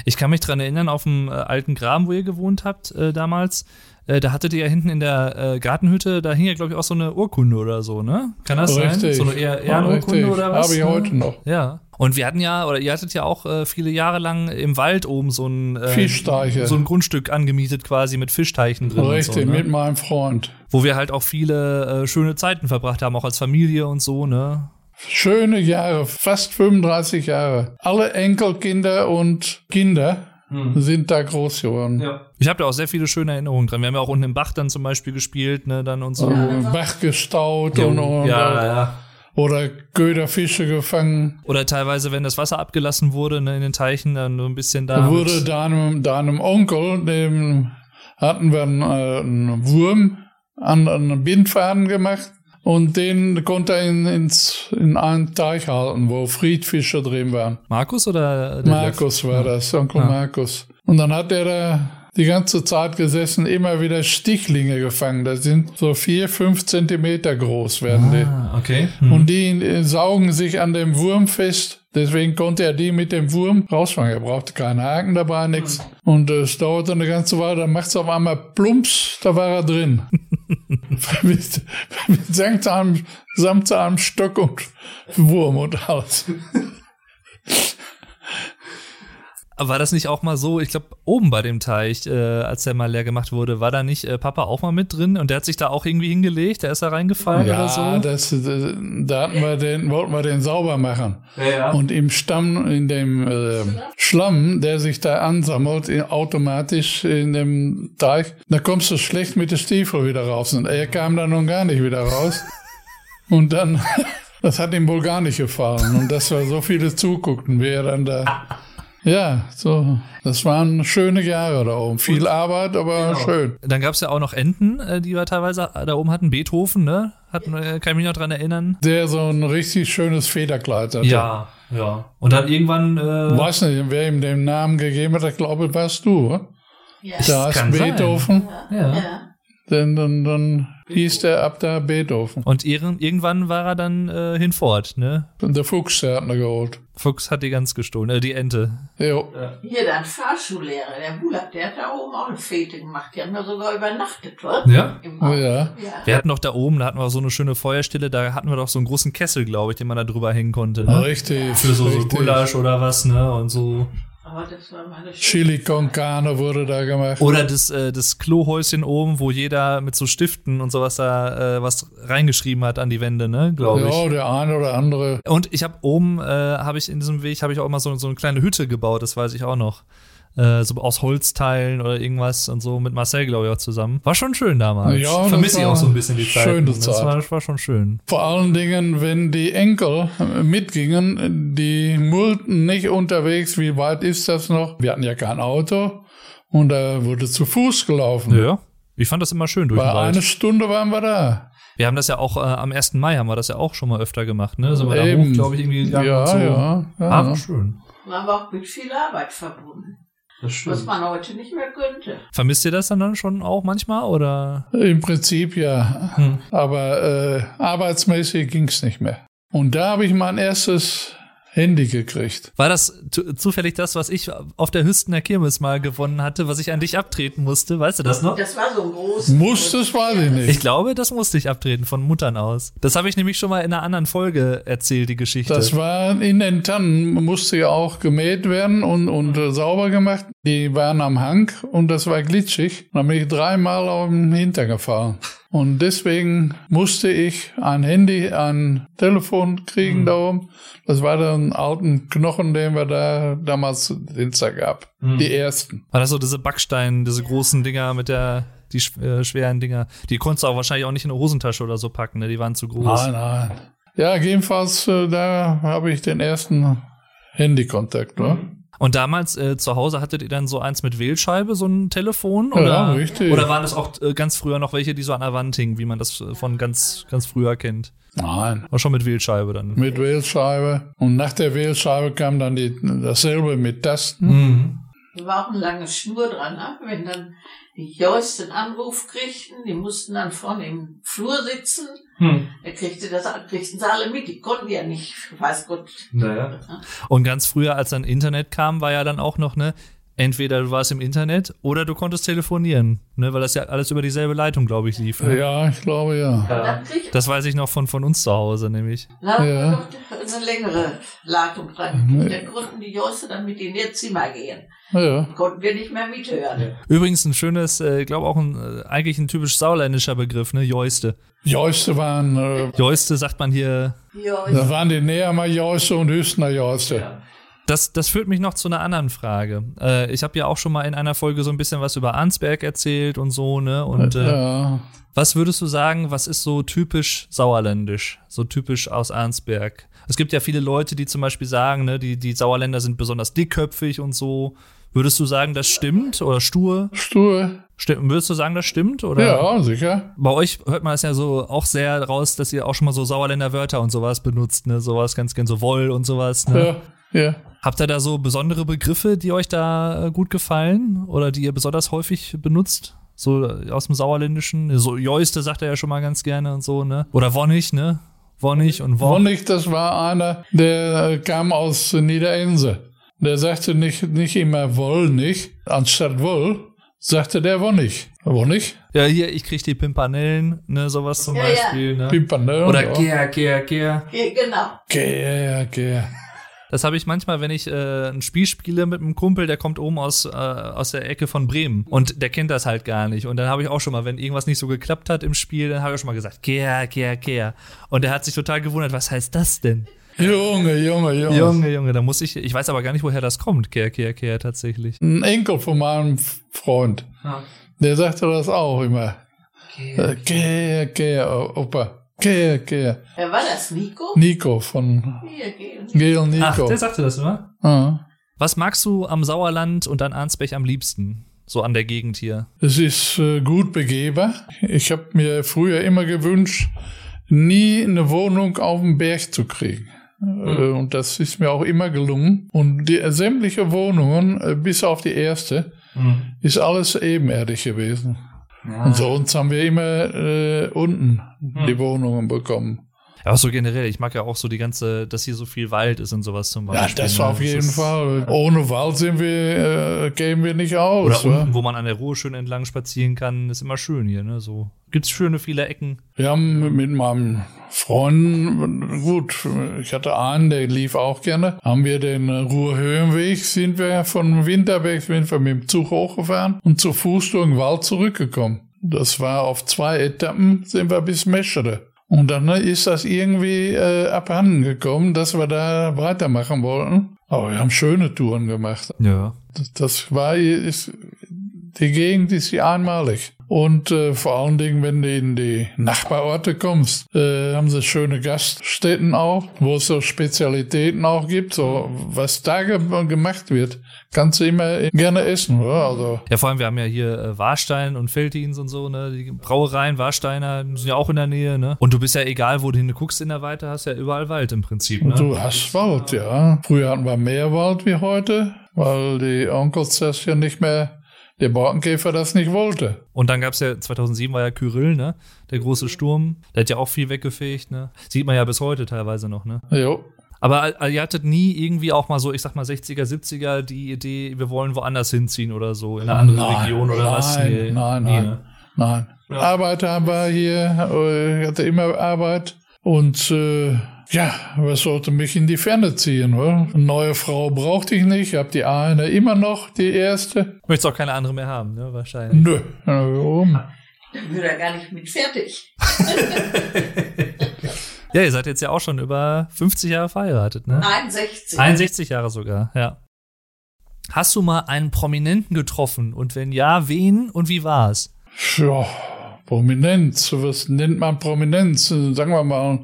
Ich kann mich dran erinnern, auf dem äh, alten Graben, wo ihr gewohnt habt äh, damals, äh, da hattet ihr ja hinten in der äh, Gartenhütte, da hing ja, glaube ich, auch so eine Urkunde oder so, ne? Kann das sein? richtig. So eine Ehr Ehrenurkunde oder was? Habe ich ne? heute noch. Ja. Und wir hatten ja, oder ihr hattet ja auch äh, viele Jahre lang im Wald oben so ein, äh, Fischteiche. so ein Grundstück angemietet quasi mit Fischteichen drin. Richtig, und so, ne? mit meinem Freund. Wo wir halt auch viele äh, schöne Zeiten verbracht haben, auch als Familie und so, ne? Schöne Jahre, fast 35 Jahre. Alle Enkelkinder und Kinder Hm. sind da groß geworden. Ich habe da auch sehr viele schöne Erinnerungen dran. Wir haben ja auch unten im Bach dann zum Beispiel gespielt, ne, dann und so. Oh, Bach gestaut und, und ja, ja. Oder Köderfische gefangen. Oder teilweise, wenn das Wasser abgelassen wurde ne, in den Teichen, dann nur ein bisschen da. Da wurde deinem, deinem Onkel, dem hatten wir einen, äh, einen Wurm an einen Bindfaden gemacht und den konnte er in, ins, in einen Teich halten, wo Friedfische drin waren. Markus oder der Markus war das, Onkel Ja. Markus. Und dann hat er da die ganze Zeit gesessen, immer wieder Stichlinge gefangen. Das sind so vier, fünf Zentimeter groß werden die. Ah, okay. Hm. Und die äh, saugen sich an dem Wurm fest. Deswegen konnte er die mit dem Wurm rausfangen. Er brauchte keinen Haken dabei, nichts. Und äh, es dauerte eine ganze Weile. Dann macht es auf einmal plumps, da war er drin. mit, mit samt einem, samt einem Stock und Wurm und alles. War das nicht auch mal so, ich glaube, oben bei dem Teich, äh, als der mal leer gemacht wurde, war da nicht äh, Papa auch mal mit drin und der hat sich da auch irgendwie hingelegt, der ist da reingefallen oder Ja, so? das, äh, da hatten wir den, wollten wir den sauber machen. ja. Und im Stamm, in dem äh, Schlamm, der sich da ansammelt, in, automatisch in dem Teich, da kommst du schlecht mit den Stiefeln wieder raus. Und er kam da nun gar nicht wieder raus. Und dann, das hat ihm wohl gar nicht gefallen. Und dass wir so viele zuguckten, wie er dann da. Ja, so, das waren schöne Jahre da oben. Viel Arbeit, aber schön. Dann gab es ja auch noch Enten, äh, die wir teilweise da oben hatten. Beethoven, ne? Hatten, äh, kann ich mich noch dran erinnern. Der so ein richtig schönes Federkleid hatte. ja. Und dann irgendwann. Äh, Weiß nicht, wer ihm den Namen gegeben hat, ich glaube, warst du, oder? Ja. Da heißt kann sein. Beethoven. ja. ja. Denn dann, dann hieß der ab da Beethoven. Und ihren, irgendwann war er dann äh, hinfort, ne? Und der Fuchs, der hat ihn geholt. Fuchs hat die Gans gestohlen, äh, die Ente. Jo. Hier, dein Fahrschullehrer, der Bulak, der hat da oben auch eine Fete gemacht. Die haben da sogar übernachtet, was? Ja? Oh ja. ja. Wir hatten doch da oben, da hatten wir so eine schöne Feuerstelle, da hatten wir doch so einen großen Kessel, glaube ich, den man da drüber hängen konnte. Ne? Richtig. Für so, so. Gulasch oder was, ne? Und so. Aber das war meine Chili con Carne wurde da gemacht. Oder das, äh, das Klohäuschen oben, wo jeder mit so Stiften und sowas da äh, was reingeschrieben hat an die Wände, ne? Glaube ich. Ja, der eine oder andere. Und ich habe oben, äh, habe ich in diesem Weg, habe ich auch immer so, so eine kleine Hütte gebaut, das weiß ich auch noch. Äh, so aus Holzteilen oder irgendwas und so mit Marcel, glaube ich, auch zusammen. War schon schön damals. Ja, das Vermisse ich auch so ein bisschen die Zeit. schöne Das Zeit. war, das war schon schön. Vor allen Dingen, wenn die Enkel mitgingen, die multen nicht unterwegs, wie weit ist das noch? Wir hatten ja kein Auto und da wurde zu Fuß gelaufen. Ja. Ich fand das immer schön durch den Bei Wald. eine Stunde waren wir da. Wir haben das ja auch äh, am 1. Mai haben wir das ja auch schon mal öfter gemacht, ne? Sind wir da hoch, glaube ich, irgendwie gegangen Ja, und so. ja, ja. War schön. War aber auch mit viel Arbeit verbunden. Das Was man heute nicht mehr könnte. Vermisst ihr das dann, dann schon auch manchmal oder? Im Prinzip ja. Hm. Aber äh, arbeitsmäßig ging's nicht mehr. Und da habe ich mein erstes Handy gekriegt. War das zufällig das, was ich auf der Hüstener Kirmes mal gewonnen hatte, was ich an dich abtreten musste? Weißt du das noch? Das war so großes. Musstest, weiß ich nicht. Ich glaube, das musste ich abtreten von Muttern aus. Das habe ich nämlich schon mal in einer anderen Folge erzählt, die Geschichte. Das war in den Tannen, musste ja auch gemäht werden und, und äh, sauber gemacht. Die waren am Hang und das war glitschig. Dann bin ich dreimal auf den Hinter gefallen. Und deswegen musste ich ein Handy, ein Telefon kriegen da oben. Das war dann ein alten Knochen, den wir da damals Dienstag gab. Die ersten. War das so diese Backstein, diese großen Dinger mit der, die äh, schweren Dinger? Die konntest du auch wahrscheinlich auch nicht in eine Hosentasche oder so packen, ne? Die waren zu groß. Nein, nein. Ja, jedenfalls, äh, da habe ich den ersten Handykontakt. Ne? Und damals äh, zu Hause hattet ihr dann so eins mit Wählscheibe, so ein Telefon? Ja, Oder, richtig. Oder waren das auch äh, ganz früher noch welche, die so an der Wand hingen, wie man das äh, von ganz, ganz früher kennt? Nein. War schon mit Wählscheibe dann. mit Wählscheibe. Und nach der Wählscheibe kam dann die, dasselbe mit Tasten. Mhm. Da war auch eine lange Schnur dran. Ne? Wenn dann die Joyce den Anruf kriegten, die mussten dann vorne im Flur sitzen. Hm. Da kriegte das, kriegten sie alle mit. Die konnten ja nicht, weiß Gott. Naja. Und ganz früher, als dann Internet kam, war ja dann auch noch, ne, entweder du warst im Internet oder du konntest telefonieren, ne, weil das ja alles über dieselbe Leitung, glaube ich, lief. Ne? Ja, ich glaube ja. Dann kriegten Das weiß ich noch von, von uns zu Hause, nämlich. dann Ja. noch eine längere Leitung dran. Da konnten die Joyce dann mit in ihr Zimmer gehen. Ja. Konnten wir nicht mehr mithören. Übrigens ein schönes, äh, glaube auch ein, äh, eigentlich ein typisch sauerländischer Begriff, ne, Joiste. Joiste waren, äh, Joiste sagt man hier, Joyce. das waren die Nähermer Joiste und Hüstener Joiste. Das, das führt mich noch zu einer anderen Frage. Äh, ich habe ja auch schon mal in einer Folge so ein bisschen was über Arnsberg erzählt und so, ne? Und äh, Ja. was würdest du sagen, was ist so typisch sauerländisch, so typisch aus Arnsberg? Es gibt ja viele Leute, die zum Beispiel sagen, ne, die, die Sauerländer sind besonders dickköpfig und so. Würdest du sagen, das stimmt oder stur? Stur. Stimmt, würdest du sagen, das stimmt? Oder? Ja, sicher. Bei euch hört man das ja so auch sehr raus, dass ihr auch schon mal so Sauerländer Wörter und sowas benutzt, ne? Sowas ganz gern so Woll und sowas, ne? Ja. Ja. Habt ihr da so besondere Begriffe, die euch da äh, gut gefallen oder die ihr besonders häufig benutzt? So äh, aus dem Sauerländischen? So Joiste sagt er ja schon mal ganz gerne und so, ne? Oder Wonnig, ne? Wonnig und Won. Wonnig, das war einer, der äh, kam aus Niederense. Der sagte nicht, nicht immer Woll nicht. Anstatt Woll sagte der Wonnig. Wonnig? Ja, hier, ich krieg die Pimpanellen, ne? Sowas zum Ja, ja. Beispiel, ne? Pimpernell. Oder ja. Ger, Ger. Ja, genau. Gär, gär. Das habe ich manchmal, wenn ich äh, ein Spiel spiele mit einem Kumpel, der kommt oben aus, äh, aus der Ecke von Bremen und der kennt das halt gar nicht. Und dann habe ich auch schon mal, wenn irgendwas nicht so geklappt hat im Spiel, dann habe ich schon mal gesagt, Ger, Ger, Ger. Und der hat sich total gewundert, was heißt das denn? Junge, Junge, Junge. Junge, Junge, da muss ich, ich weiß aber gar nicht, woher das kommt, Ger, Ger, Ger tatsächlich. Ein Enkel von meinem Freund, der sagte das auch immer. Äh, Gär, gär, Opa. Gär, gär. Wer war das? Nico? Nico von Hier, gehen. Gel Ach, Nico. der sagte das, oder? Ja. Was magst du am Sauerland und an Arnsbech am liebsten? So an der Gegend hier. Es ist äh, gut begehbar. Ich habe mir früher immer gewünscht, nie eine Wohnung auf dem Berg zu kriegen. Äh, Und das ist mir auch immer gelungen. Und die sämtliche Wohnungen, äh, bis auf die erste, ist alles ebenerdig gewesen. Und sonst haben wir immer äh, unten die Wohnungen bekommen. Ja, auch so generell, ich mag ja auch so die ganze, dass hier so viel Wald ist und sowas zum Ja, Beispiel. das ne? auf jeden Fall. Ohne Wald sind wir, äh, kämen wir nicht aus. Oder unten, wo man an der Ruhr schön entlang spazieren kann, ist immer schön hier, ne? So. Gibt's schöne viele Ecken. Wir haben mit meinem Freund, gut, ich hatte einen, der lief auch gerne, haben wir den Ruhrhöhenweg, sind wir von Winterberg, sind wir mit dem Zug hochgefahren und zu Fuß durch den Wald zurückgekommen. Das war auf zwei Etappen, sind wir bis Meschede. Und dann ist das irgendwie äh, abhanden gekommen, dass wir da weitermachen wollten. Aber wir haben schöne Touren gemacht. Ja. Das, das war, ist, die Gegend ist hier einmalig. Und äh, vor allen Dingen, wenn du in die Nachbarorte kommst, äh, haben sie schöne Gaststätten auch, wo es so Spezialitäten auch gibt, so was da ge gemacht wird, kannst du immer gerne essen, oder? Also Ja, vor allem, wir haben ja hier äh, Warstein und Feldins und so, ne? Die Brauereien, Warsteiner sind ja auch in der Nähe, ne? Und du bist ja egal, wo du hin guckst in der Weite, hast ja überall Wald im Prinzip, ne? du hast Wald, ja. Früher hatten wir mehr Wald wie heute, weil die Onkels das ja nicht mehr, der Borkenkäfer das nicht wollte. Und dann gab's ja, 2007 war ja Kyrill, ne? Der große Sturm. Der hat ja auch viel weggefegt, ne? Sieht man ja bis heute teilweise noch, ne? Jo. Aber äh, ihr hattet nie irgendwie auch mal so, ich sag mal 60er, 70er die Idee, wir wollen woanders hinziehen oder so, in eine andere Nein, Region oder was? nein, Nee, nein, nie, nein. ne? Nein. Arbeit haben wir hier, äh, hatte immer Arbeit. Und äh, ja, was sollte mich in die Ferne ziehen? Oder? Eine neue Frau brauchte ich nicht. Ich habe die eine immer noch, die erste. Möchtest auch keine andere mehr haben, ne? Wahrscheinlich. Nö. Warum? Dann wird er gar nicht mit fertig. Ja, ihr seid jetzt ja auch schon über 50 Jahre verheiratet, ne? 61. 61 Jahre sogar, ja. Hast du mal einen Prominenten getroffen? Und wenn ja, wen und wie war's? Ja, Prominenz. Was nennt man Prominenz? Sagen wir mal,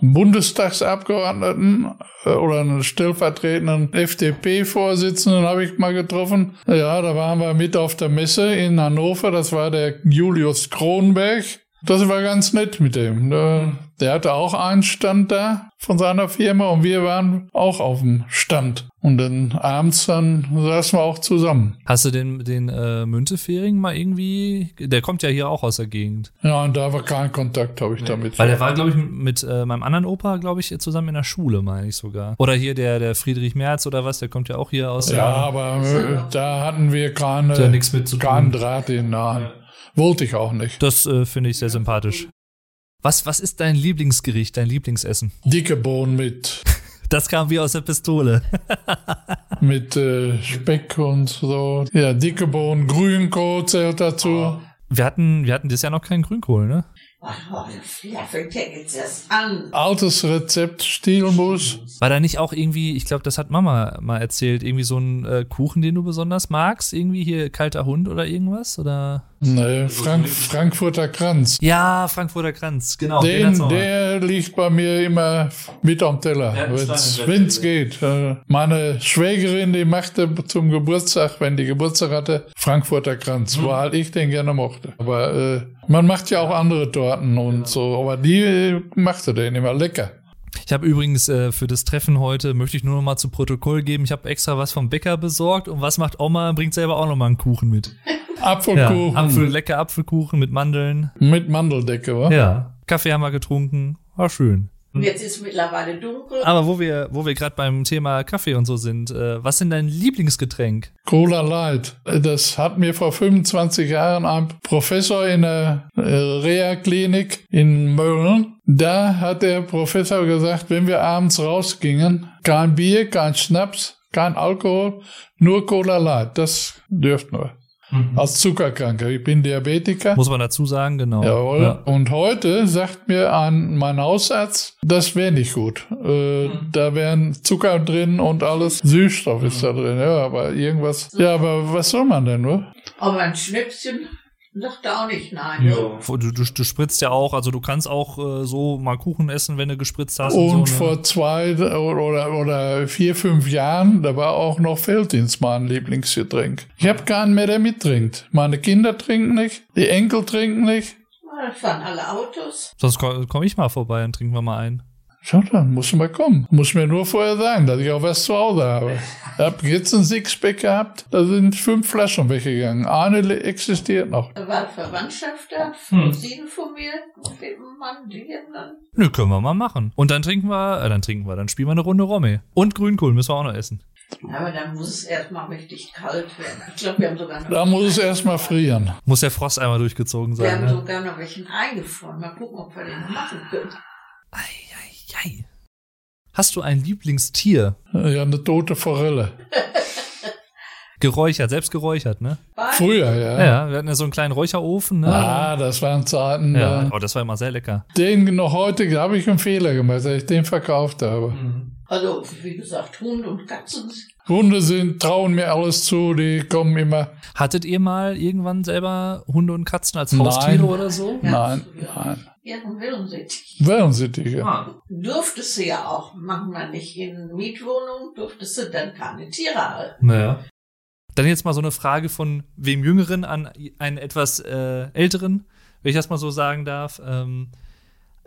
einen Bundestagsabgeordneten äh, oder einen stellvertretenden FDP-Vorsitzenden habe ich mal getroffen. Ja, da waren wir mit auf der Messe in Hannover. Das war der Julius Kronberg. Das war ganz nett mit dem. Der, der hatte auch einen Stand da von seiner Firma und wir waren auch auf dem Stand. Und dann abends dann saßen wir auch zusammen. Hast du den, den äh, Müntefering mal irgendwie? Der kommt ja hier auch aus der Gegend. Ja, und da war kein Kontakt, habe ich damit. Weil der war, glaube ich, mit äh, meinem anderen Opa, glaube ich, zusammen in der Schule, meine ich sogar. Oder hier der, der Friedrich Merz oder was, der kommt ja auch hier aus. Ja, aber äh, da hatten wir keine, ja nichts mit zu tun. keinen Draht in Nahen. Wollte ich auch nicht. Das äh, finde ich sehr sympathisch. Was, was ist dein Lieblingsgericht, dein Lieblingsessen? Dicke Bohnen mit, Das kam wie aus der Pistole. mit äh, Speck und so. Ja, dicke Bohnen, Grünkohl zählt dazu. Wir hatten, wir hatten dieses Jahr noch keinen Grünkohl, ne? Ja jetzt erst an. Altes Rezept, Stielmus. War da nicht auch irgendwie, ich glaube, das hat Mama mal erzählt, irgendwie so ein äh, Kuchen, den du besonders magst? Irgendwie hier kalter Hund oder irgendwas? Oder? Nee, Frank, Frankfurter Kranz. Ja, Frankfurter Kranz, genau. Den, mal. der liegt bei mir immer mit am Teller, Ja, stand- wenn's geht. Äh, Meine Schwägerin, die machte zum Geburtstag, wenn die Geburtstag hatte, Frankfurter Kranz, Mhm. weil ich den gerne mochte. Aber äh, man macht ja auch andere Torten und so, aber die äh, machte den immer lecker. Ich habe übrigens äh, für das Treffen heute, möchte ich nur noch mal zu Protokoll geben, ich habe extra was vom Bäcker besorgt und was macht Oma? Bringt selber auch noch mal einen Kuchen mit. Ja, Apfelkuchen Apfel, lecker Apfelkuchen mit Mandeln. mit Mandeldecke, wa? Ja. Kaffee haben wir getrunken. War schön. Und jetzt ist mittlerweile dunkel. Aber wo wir, wo wir gerade beim Thema Kaffee und so sind, äh, was ist denn dein Lieblingsgetränk? Cola Light. Das hat mir vor 25 Jahren ein Professor in der äh, Reha-Klinik in Mölln. Da hat der Professor gesagt, wenn wir abends rausgingen, kein Bier, kein Schnaps, kein Alkohol, nur Cola Light. Das dürften wir. Als Zuckerkranker. Ich bin Diabetiker. Muss man dazu sagen, genau. Jawohl. Ja. Und heute sagt mir ein, mein Hausarzt, das wäre nicht gut. Äh, Da wären Zucker drin und alles. Süßstoff ist da drin. Ja, aber irgendwas. Ja, aber was soll man denn, nur? Aber ein Schnäpschen sagt er auch nicht nein. ne? Du, du, du spritzt ja auch, also du kannst auch äh, so mal Kuchen essen, wenn du gespritzt hast. Und Und, so, ne? vor zwei oder, oder vier, fünf Jahren, da war auch noch Feldins mein Lieblingsgetränk. Ich habe keinen mehr, der mittrinkt. Meine Kinder trinken nicht, die Enkel trinken nicht. Das fahren alle Autos. Sonst komme komm ich mal vorbei und trinken wir mal ein. Schau dann, muss mal kommen. Muss mir nur vorher sagen, dass ich auch was zu Hause habe. Ich habe jetzt ein Sixpack gehabt, da sind fünf Flaschen weggegangen. Le- existiert noch. Da war Verwandtschaft da, Hm. Cousine von mir, dem Mann, die dann. Nö, können wir mal machen. Und dann trinken wir, äh, dann trinken wir, dann spielen wir eine Runde Romme. Und Grünkohl müssen wir auch noch essen. Aber dann muss es erstmal richtig kalt werden. Ich glaube, wir haben sogar noch, Da muss es erstmal frieren. Muss der Frost einmal durchgezogen wir sein. haben Ne? sogar noch welchen eingefroren. Mal gucken, ob wir den machen können. Eieiei. Hast du ein Lieblingstier? Ja, eine tote Forelle. Geräuchert, selbst geräuchert, ne? Früher, Ja, ja. ja wir hatten ja so einen kleinen Räucherofen, ne? Ah, das waren Zeiten. Ja, oh, das war immer sehr lecker. Den noch heute habe ich einen Fehler gemacht, dass ich den verkauft habe. Also, wie gesagt, Hund und Katzen. Hunde sind, trauen mir alles zu, die kommen immer. Hattet ihr mal irgendwann selber Hunde und Katzen als Nein. Haustiere oder so? Nein, ja. nein. Ja, und Wellensittich. Wellensittiche. Ah. Durftest du ja auch manchmal nicht in Mietwohnungen, durftest du dann keine Tiere halten. Naja. Dann jetzt mal so eine Frage von wem Jüngeren an einen etwas äh, Älteren, wenn ich das mal so sagen darf. Ähm,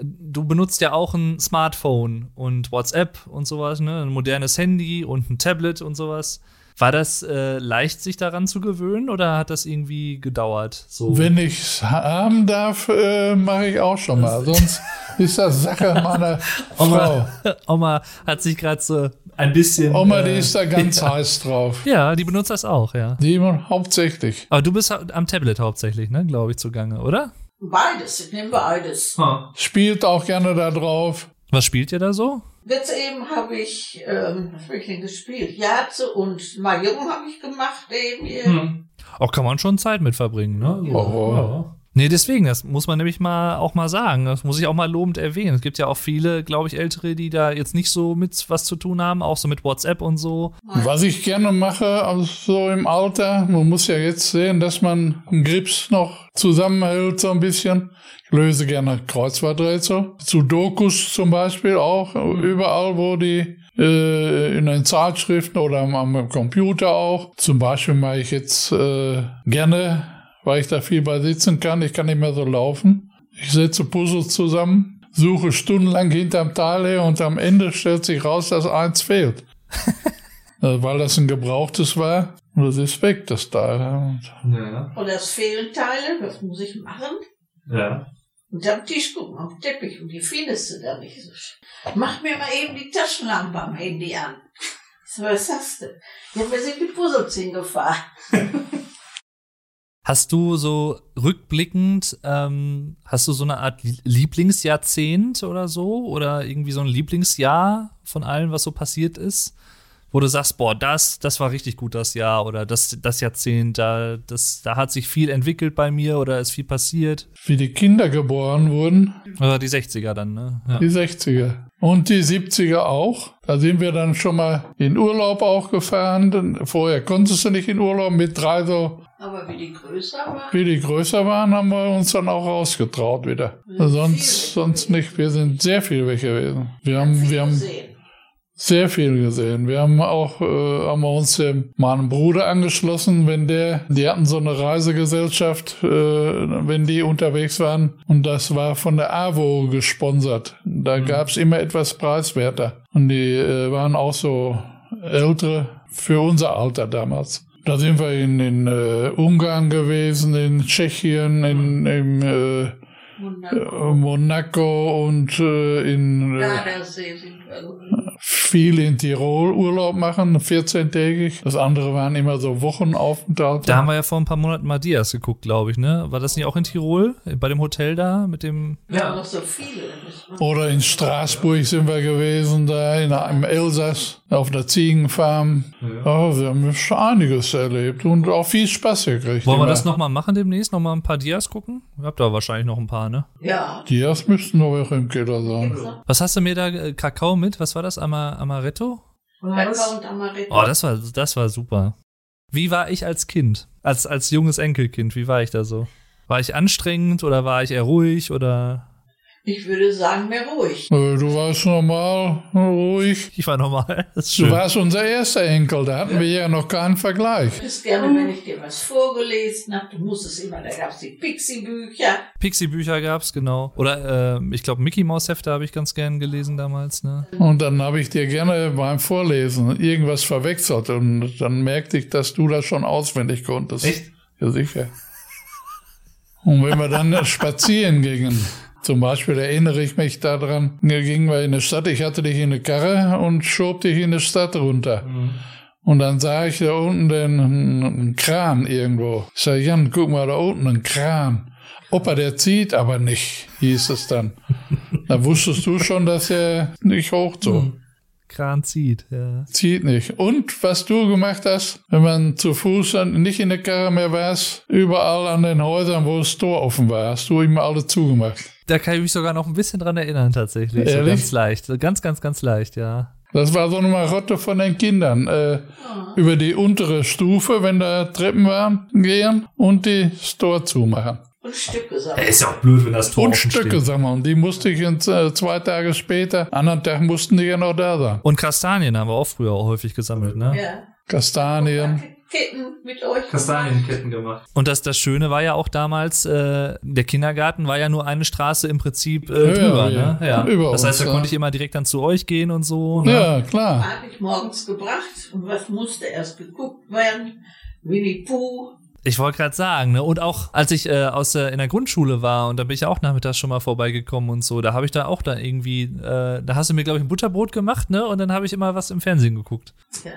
du benutzt ja auch ein Smartphone und WhatsApp und sowas, ne? Ein modernes Handy und ein Tablet und sowas. War das äh, leicht, sich daran zu gewöhnen oder hat das irgendwie gedauert? So. Wenn ich es haben darf, äh, mache ich auch schon mal. Sonst ist das Sache meiner Frau. Oma, Oma hat sich gerade so ein bisschen. Oma, die äh, ist da ganz heiß drauf. Ja, die benutzt das auch, ja. Die hauptsächlich. Aber du bist am Tablet hauptsächlich, ne, glaube ich, zugange, oder? Beides, ich nehme beides. Spielt auch gerne da drauf. Was spielt ihr da so? Jetzt eben habe ich, ähm, was habe ich denn gespielt? Jatze und Mahjong habe ich gemacht eben hier. Auch kann man schon Zeit mit verbringen, ne? So. Oh. Ja. Nee, deswegen, das muss man nämlich mal auch mal sagen. Das muss ich auch mal lobend erwähnen. Es gibt ja auch viele, glaube ich, Ältere, die da jetzt nicht so mit was zu tun haben, auch so mit WhatsApp und so. Was ich gerne mache, also so im Alter, man muss ja jetzt sehen, dass man einen Grips noch zusammenhält so ein bisschen. Ich löse gerne Kreuzworträtsel. Sudokus zum Beispiel auch, überall, wo die äh, in den Zeitschriften oder am, am Computer auch. Zum Beispiel mache ich jetzt äh, gerne, weil ich da viel bei sitzen kann, ich kann nicht mehr so laufen. Ich setze Puzzles zusammen, suche stundenlang hinterm Teil her und am Ende stellt sich raus, dass eins fehlt. Äh, weil das ein gebrauchtes war. Und das ist weg, das Teil. Ja. Und es fehlen Teile, was muss ich machen? ja. Und am Tisch gucken, auf den Teppich, und die findest du da nicht so. Mach mir mal eben die Taschenlampe am Handy an. So, was hast du? Ja, wir sind die Puzzles hingefahren. Hast du so rückblickend, ähm, hast du so eine Art Lie- Lieblingsjahrzehnt oder so? Oder irgendwie so ein Lieblingsjahr von allem, was so passiert ist? Wo du sagst, boah, das, das war richtig gut das Jahr oder das, das Jahrzehnt, da, das, da hat sich viel entwickelt bei mir oder ist viel passiert. wie die Kinder geboren wurden, Oder die 60er dann, ne? Ja. die 60er. Und die 70er auch. Da sind wir dann schon mal in Urlaub auch gefahren. Vorher konntest du nicht in Urlaub mit drei so Aber wie die größer waren, Wie die größer waren, haben wir uns dann auch rausgetraut wieder. Sonst, sonst nicht. Wir sind sehr viel weg gewesen. Wir haben, wir haben gesehen. Sehr viel gesehen. Wir haben auch, äh, haben wir uns dem, meinem Bruder angeschlossen, wenn der, die hatten so eine Reisegesellschaft, äh, wenn die unterwegs waren. Und das war von der AWO gesponsert. Da gab's immer etwas preiswerter. Und die äh, waren auch so ältere für unser Alter damals. Da sind wir in, in äh, Ungarn gewesen, in Tschechien, in, in äh, Wunderbar. Monaco und äh, in äh, Gardasee sind wir gewesen. viel in Tirol Urlaub machen, 14-tägig. Das andere waren immer so Wochenaufenthalte. Da haben wir ja vor ein paar Monaten mal Dias geguckt, glaube ich, ne? War das nicht auch in Tirol? Bei dem Hotel da mit dem. Wir haben noch so viele. Oder in Straßburg sind wir gewesen, da in, im Elsass, auf der Ziegenfarm. Ja. wir haben schon einiges erlebt und auch viel Spaß gekriegt. Wollen wir immer. das nochmal machen demnächst? Nochmal ein paar Dias gucken? Ihr habt da wahrscheinlich noch ein paar, ne? Ja. Die erst müssten noch welche im Keller sein. Was hast du mir da? äh, Kakao mit? Was war das? Ama Amaretto? Kakao und Amaretto. Oh, das war, das war super. Wie war ich als Kind? Als, als junges Enkelkind, wie war ich da so? War ich anstrengend oder war ich eher ruhig oder? Ich würde sagen, mehr ruhig. Äh, Du warst normal, ruhig. Ich war normal. Das ist Du warst unser erster Enkel, da hatten wir ja noch keinen Vergleich. Du bist gerne, wenn ich dir was vorgelesen habe. Du musstest immer, da gab es die Pixie-Bücher. Pixie-Bücher gab's, genau. Oder äh, ich glaube, Mickey Mouse Hefte habe ich ganz gern gelesen damals, ne? Und dann habe ich dir gerne beim Vorlesen irgendwas verwechselt und dann merkte ich, dass du das schon auswendig konntest. Echt? Ja, sicher. Und wenn wir dann spazieren gingen, zum Beispiel erinnere ich mich daran, da gingen wir in die Stadt, ich hatte dich in eine Karre und schob dich in die Stadt runter. Und dann sah ich da unten den einen Kran irgendwo. Ich sag, Jan, guck mal da unten, ein Kran. Opa, der zieht aber nicht, hieß es dann. Da wusstest du schon, dass er nicht hochzog. Kran zieht, ja. Zieht nicht. Und was du gemacht hast, wenn man zu Fuß nicht in der Karre mehr warst, überall an den Häusern, wo das Tor offen war, hast du immer alle zugemacht. Da kann ich mich sogar noch ein bisschen dran erinnern, tatsächlich. So ganz leicht. So Ganz, ganz, ganz leicht, ja. Das war so eine Marotte von den Kindern. Äh, über die untere Stufe, wenn da Treppen waren, gehen und die Store zumachen. Und Stücke sammeln. ist ja auch blöd, wenn das Tor Und Stücke steht. sammeln. Die musste ich in, äh, zwei Tage später, anderen Tag mussten die ja noch da sein. Und Kastanien haben wir auch früher auch häufig gesammelt, ne? Ja. Kastanien. Ketten mit euch. Kastanienketten gemacht. Und das, das Schöne war ja auch damals, äh, der Kindergarten war ja nur eine Straße im Prinzip äh, Ja, drüber, ja. ne? Ja. Über das heißt, da uns, konnte ja. ich immer direkt dann zu euch gehen und so. Ne? Ja, klar. Habe ich morgens gebracht und was musste erst geguckt werden? Winnie Pooh. Ich wollte gerade sagen, ne? Und auch als ich äh, aus der, in der Grundschule war und da bin ich auch nachmittags schon mal vorbeigekommen und so, da habe ich da auch da irgendwie, äh, da hast du mir, glaube ich, ein Butterbrot gemacht, ne? Und dann habe ich immer was im Fernsehen geguckt. Ja.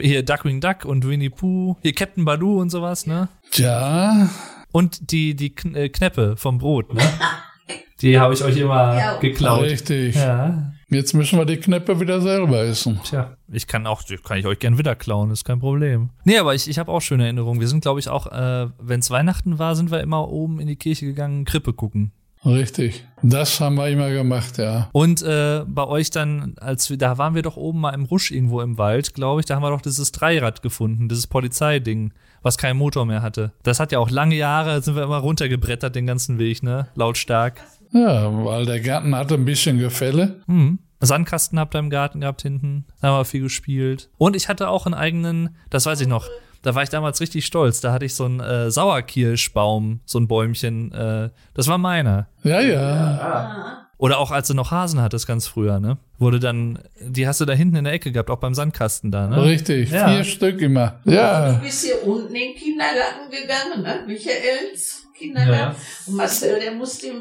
Hier Duckwing Duck und Winnie Pooh, hier Captain Baloo und sowas, ne? Tja, Und die, die Kn äh, Knäppe vom Brot, ne? Die habe ich euch immer Ja. geklaut. richtig. Ja. Jetzt müssen wir die Knäppe wieder selber essen. Tja, ich kann auch, kann ich euch gern wieder klauen, ist kein Problem. Nee, aber ich, ich habe auch schöne Erinnerungen. Wir sind, glaube ich, auch, äh, wenn es Weihnachten war, sind wir immer oben in die Kirche gegangen, Krippe gucken. Richtig. Das haben wir immer gemacht, ja. Und äh, bei euch dann, als wir, da waren wir doch oben mal im Rusch irgendwo im Wald, glaube ich, da haben wir doch dieses Dreirad gefunden, dieses Polizeiding, was keinen Motor mehr hatte. Das hat ja auch lange Jahre, sind wir immer runtergebrettert den ganzen Weg, ne? Lautstark. Ja, weil der Garten hatte ein bisschen Gefälle. Mhm. Sandkasten habt ihr im Garten gehabt hinten. Da haben wir viel gespielt. Und ich hatte auch einen eigenen, das weiß ich noch, da war ich damals richtig stolz. Da hatte ich so einen äh, Sauerkirschbaum, so ein Bäumchen. Äh, das war meiner. Ja, ja. Ah. Oder auch als du noch Hasen hattest, ganz früher, ne? Wurde dann, die hast du da hinten in der Ecke gehabt, auch beim Sandkasten da, ne? Richtig. Ja. Vier Stück immer. Du Ja. bist hier unten in den Kindergarten gegangen, ne? Michaels Kindergarten. Und Marcel, der musste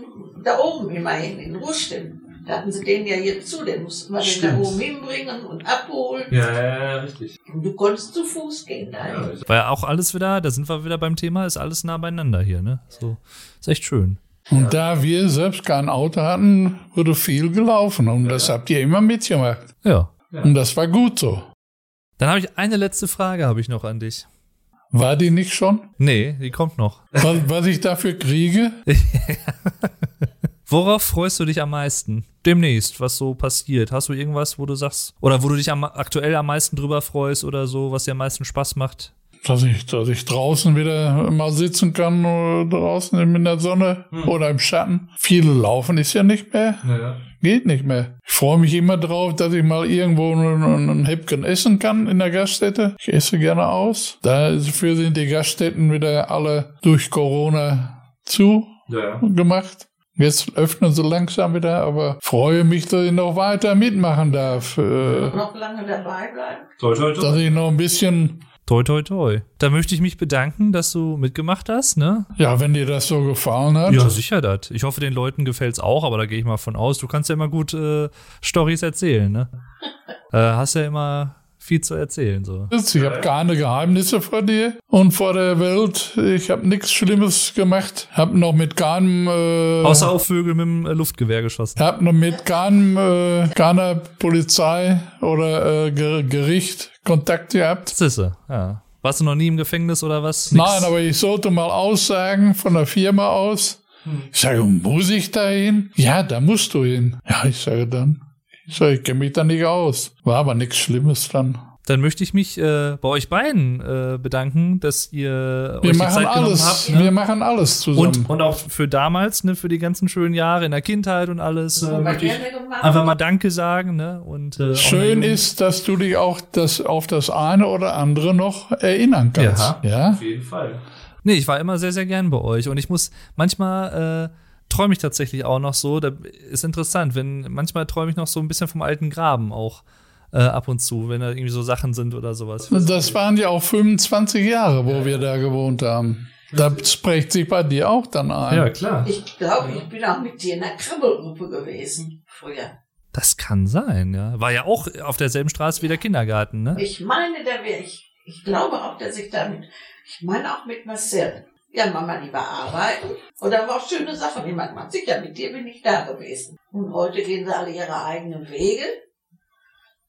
da oben immerhin in. Den, da hatten sie den ja hier zu, den mussten wir den da oben hinbringen und abholen. Ja, ja, ja, richtig. Und du konntest zu Fuß gehen dahin. War ja auch alles wieder, da sind wir wieder beim Thema, ist alles nah beieinander hier, ne? So, ist echt schön. Und da wir selbst kein Auto hatten, wurde viel gelaufen. Und das habt ihr immer mitgemacht. Ja. Und das war gut so. Dann habe ich eine letzte Frage, habe ich noch an dich. War die nicht schon? Nee, die kommt noch. Was, was ich dafür kriege? Worauf freust du dich am meisten? Demnächst, was so passiert. Hast du irgendwas, wo du sagst, oder wo du dich am, aktuell am meisten drüber freust oder so, was dir am meisten Spaß macht? Dass ich, dass ich draußen wieder mal sitzen kann, oder draußen in der Sonne oder im Schatten. Viele laufen ist ja nicht mehr. Geht nicht mehr. Ich freue mich immer drauf, dass ich mal irgendwo ein, ein Häppchen essen kann in der Gaststätte. Ich esse gerne aus. Dafür sind die Gaststätten wieder alle durch Corona zu Ja. gemacht. Jetzt öffnen sie langsam wieder, aber freue mich, dass ich noch weiter mitmachen darf. Äh, Noch lange dabei bleiben. Toi, toi, dass ich noch ein bisschen, Toi, toi, toi. Da möchte ich mich bedanken, dass du mitgemacht hast, ne? ja, wenn dir das so gefallen hat. Ja, sicher das. Ich hoffe, den Leuten gefällt's auch, aber da gehe ich mal von aus. Du kannst ja immer gut äh, Stories erzählen, ne? äh, hast ja immer viel zu erzählen, so. Ich habe keine Geheimnisse vor dir und vor der Welt. Ich habe nichts Schlimmes gemacht. Hab noch mit keinem, äh, Außer auf Vögel mit dem äh, Luftgewehr geschossen. hab noch mit keinem, äh, keiner Polizei oder äh, Ger Gericht Kontakt gehabt. Sisse, ja. Warst du noch nie im Gefängnis oder was? Nein, aber ich sollte mal aussagen von der Firma aus. Ich sage, muss ich da hin? Ja, da musst du hin. Ja, ich sage dann. Ich sage, ich kenne mich da nicht aus. War aber nichts Schlimmes dann. Dann möchte ich mich äh, bei euch beiden äh, bedanken, dass ihr Wir euch die machen Zeit genommen alles. habt. Ne? Wir machen alles zusammen. Und, und auch für damals, ne, für die ganzen schönen Jahre in der Kindheit und alles, äh, möchte ich einfach mal Danke sagen. Ne? Und, äh, Schön ist, dass du dich auch das, auf das eine oder andere noch erinnern kannst. Ja. Ja. Auf jeden Fall. Nee, ich war immer sehr, sehr gern bei euch und ich muss manchmal äh, träume ich tatsächlich auch noch so, da ist interessant, wenn manchmal träume ich noch so ein bisschen vom alten Graben auch äh, ab und zu, wenn da irgendwie so Sachen sind oder sowas. Das waren ja auch 25 Jahre, wo wir da gewohnt haben. Da spricht sich bei dir auch dann ein. klar. Ich glaube, ich bin auch mit dir in der Krabbelgruppe gewesen früher. Das kann sein, ja. War ja auch auf derselben Straße wie der Kindergarten, ne? Ich meine, da wäre ich. Ich glaube auch, dass ich damit. Ich meine auch mit Marcel. Ja, Mama lieber arbeiten. Und da war auch schöne Sachen. Ich meine, man sicher, mit dir bin ich da gewesen. Und heute gehen sie alle ihre eigenen Wege.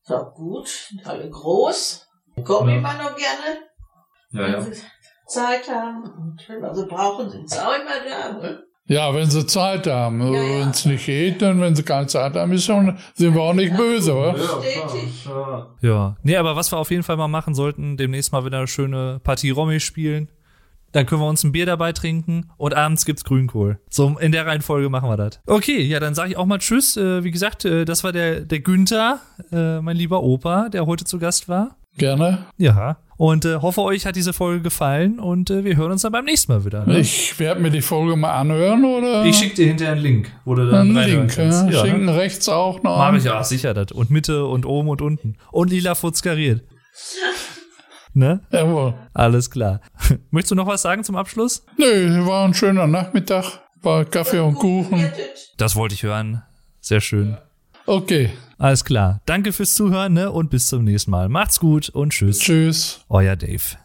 So, gut, sind alle groß. Kommen Ja. immer noch gerne, wenn sie Zeit haben. Und wenn wir sie brauchen, sind sie auch immer da. ne? Ja, wenn sie Zeit haben. Ja, ja. Wenn es nicht geht, dann wenn sie keine Zeit haben, ist schon, sind wir auch nicht böse, oder? Stetig. Ja. Nee, aber was wir auf jeden Fall mal machen sollten, demnächst mal wieder eine schöne Partie Romy spielen. Dann können wir uns ein Bier dabei trinken und abends gibt's Grünkohl. So, in der Reihenfolge machen wir das. Okay, ja, dann sage ich auch mal Tschüss. Äh, wie gesagt, äh, das war der, der Günther, äh, mein lieber Opa, der heute zu Gast war. Gerne. Ja. Und äh, hoffe, euch hat diese Folge gefallen und äh, wir hören uns dann beim nächsten Mal wieder. Ne? Ich werde mir die Folge mal anhören, oder? Ich schicke dir hinterher einen Link, wo du dann einen Link, ja. kannst. Ja, Schicken ne? rechts auch noch. Mach ich ja, sicher das. Und Mitte und oben und unten. Und lila futzkariert. ne? Jawohl. Alles klar. Möchtest du noch was sagen zum Abschluss? Nö, war ein schöner Nachmittag. War Kaffee und Kuchen. Das wollte ich hören. Sehr schön. Okay. Alles klar. Danke fürs Zuhören ne? und bis zum nächsten Mal. Macht's gut und tschüss. Tschüss. Euer Dave.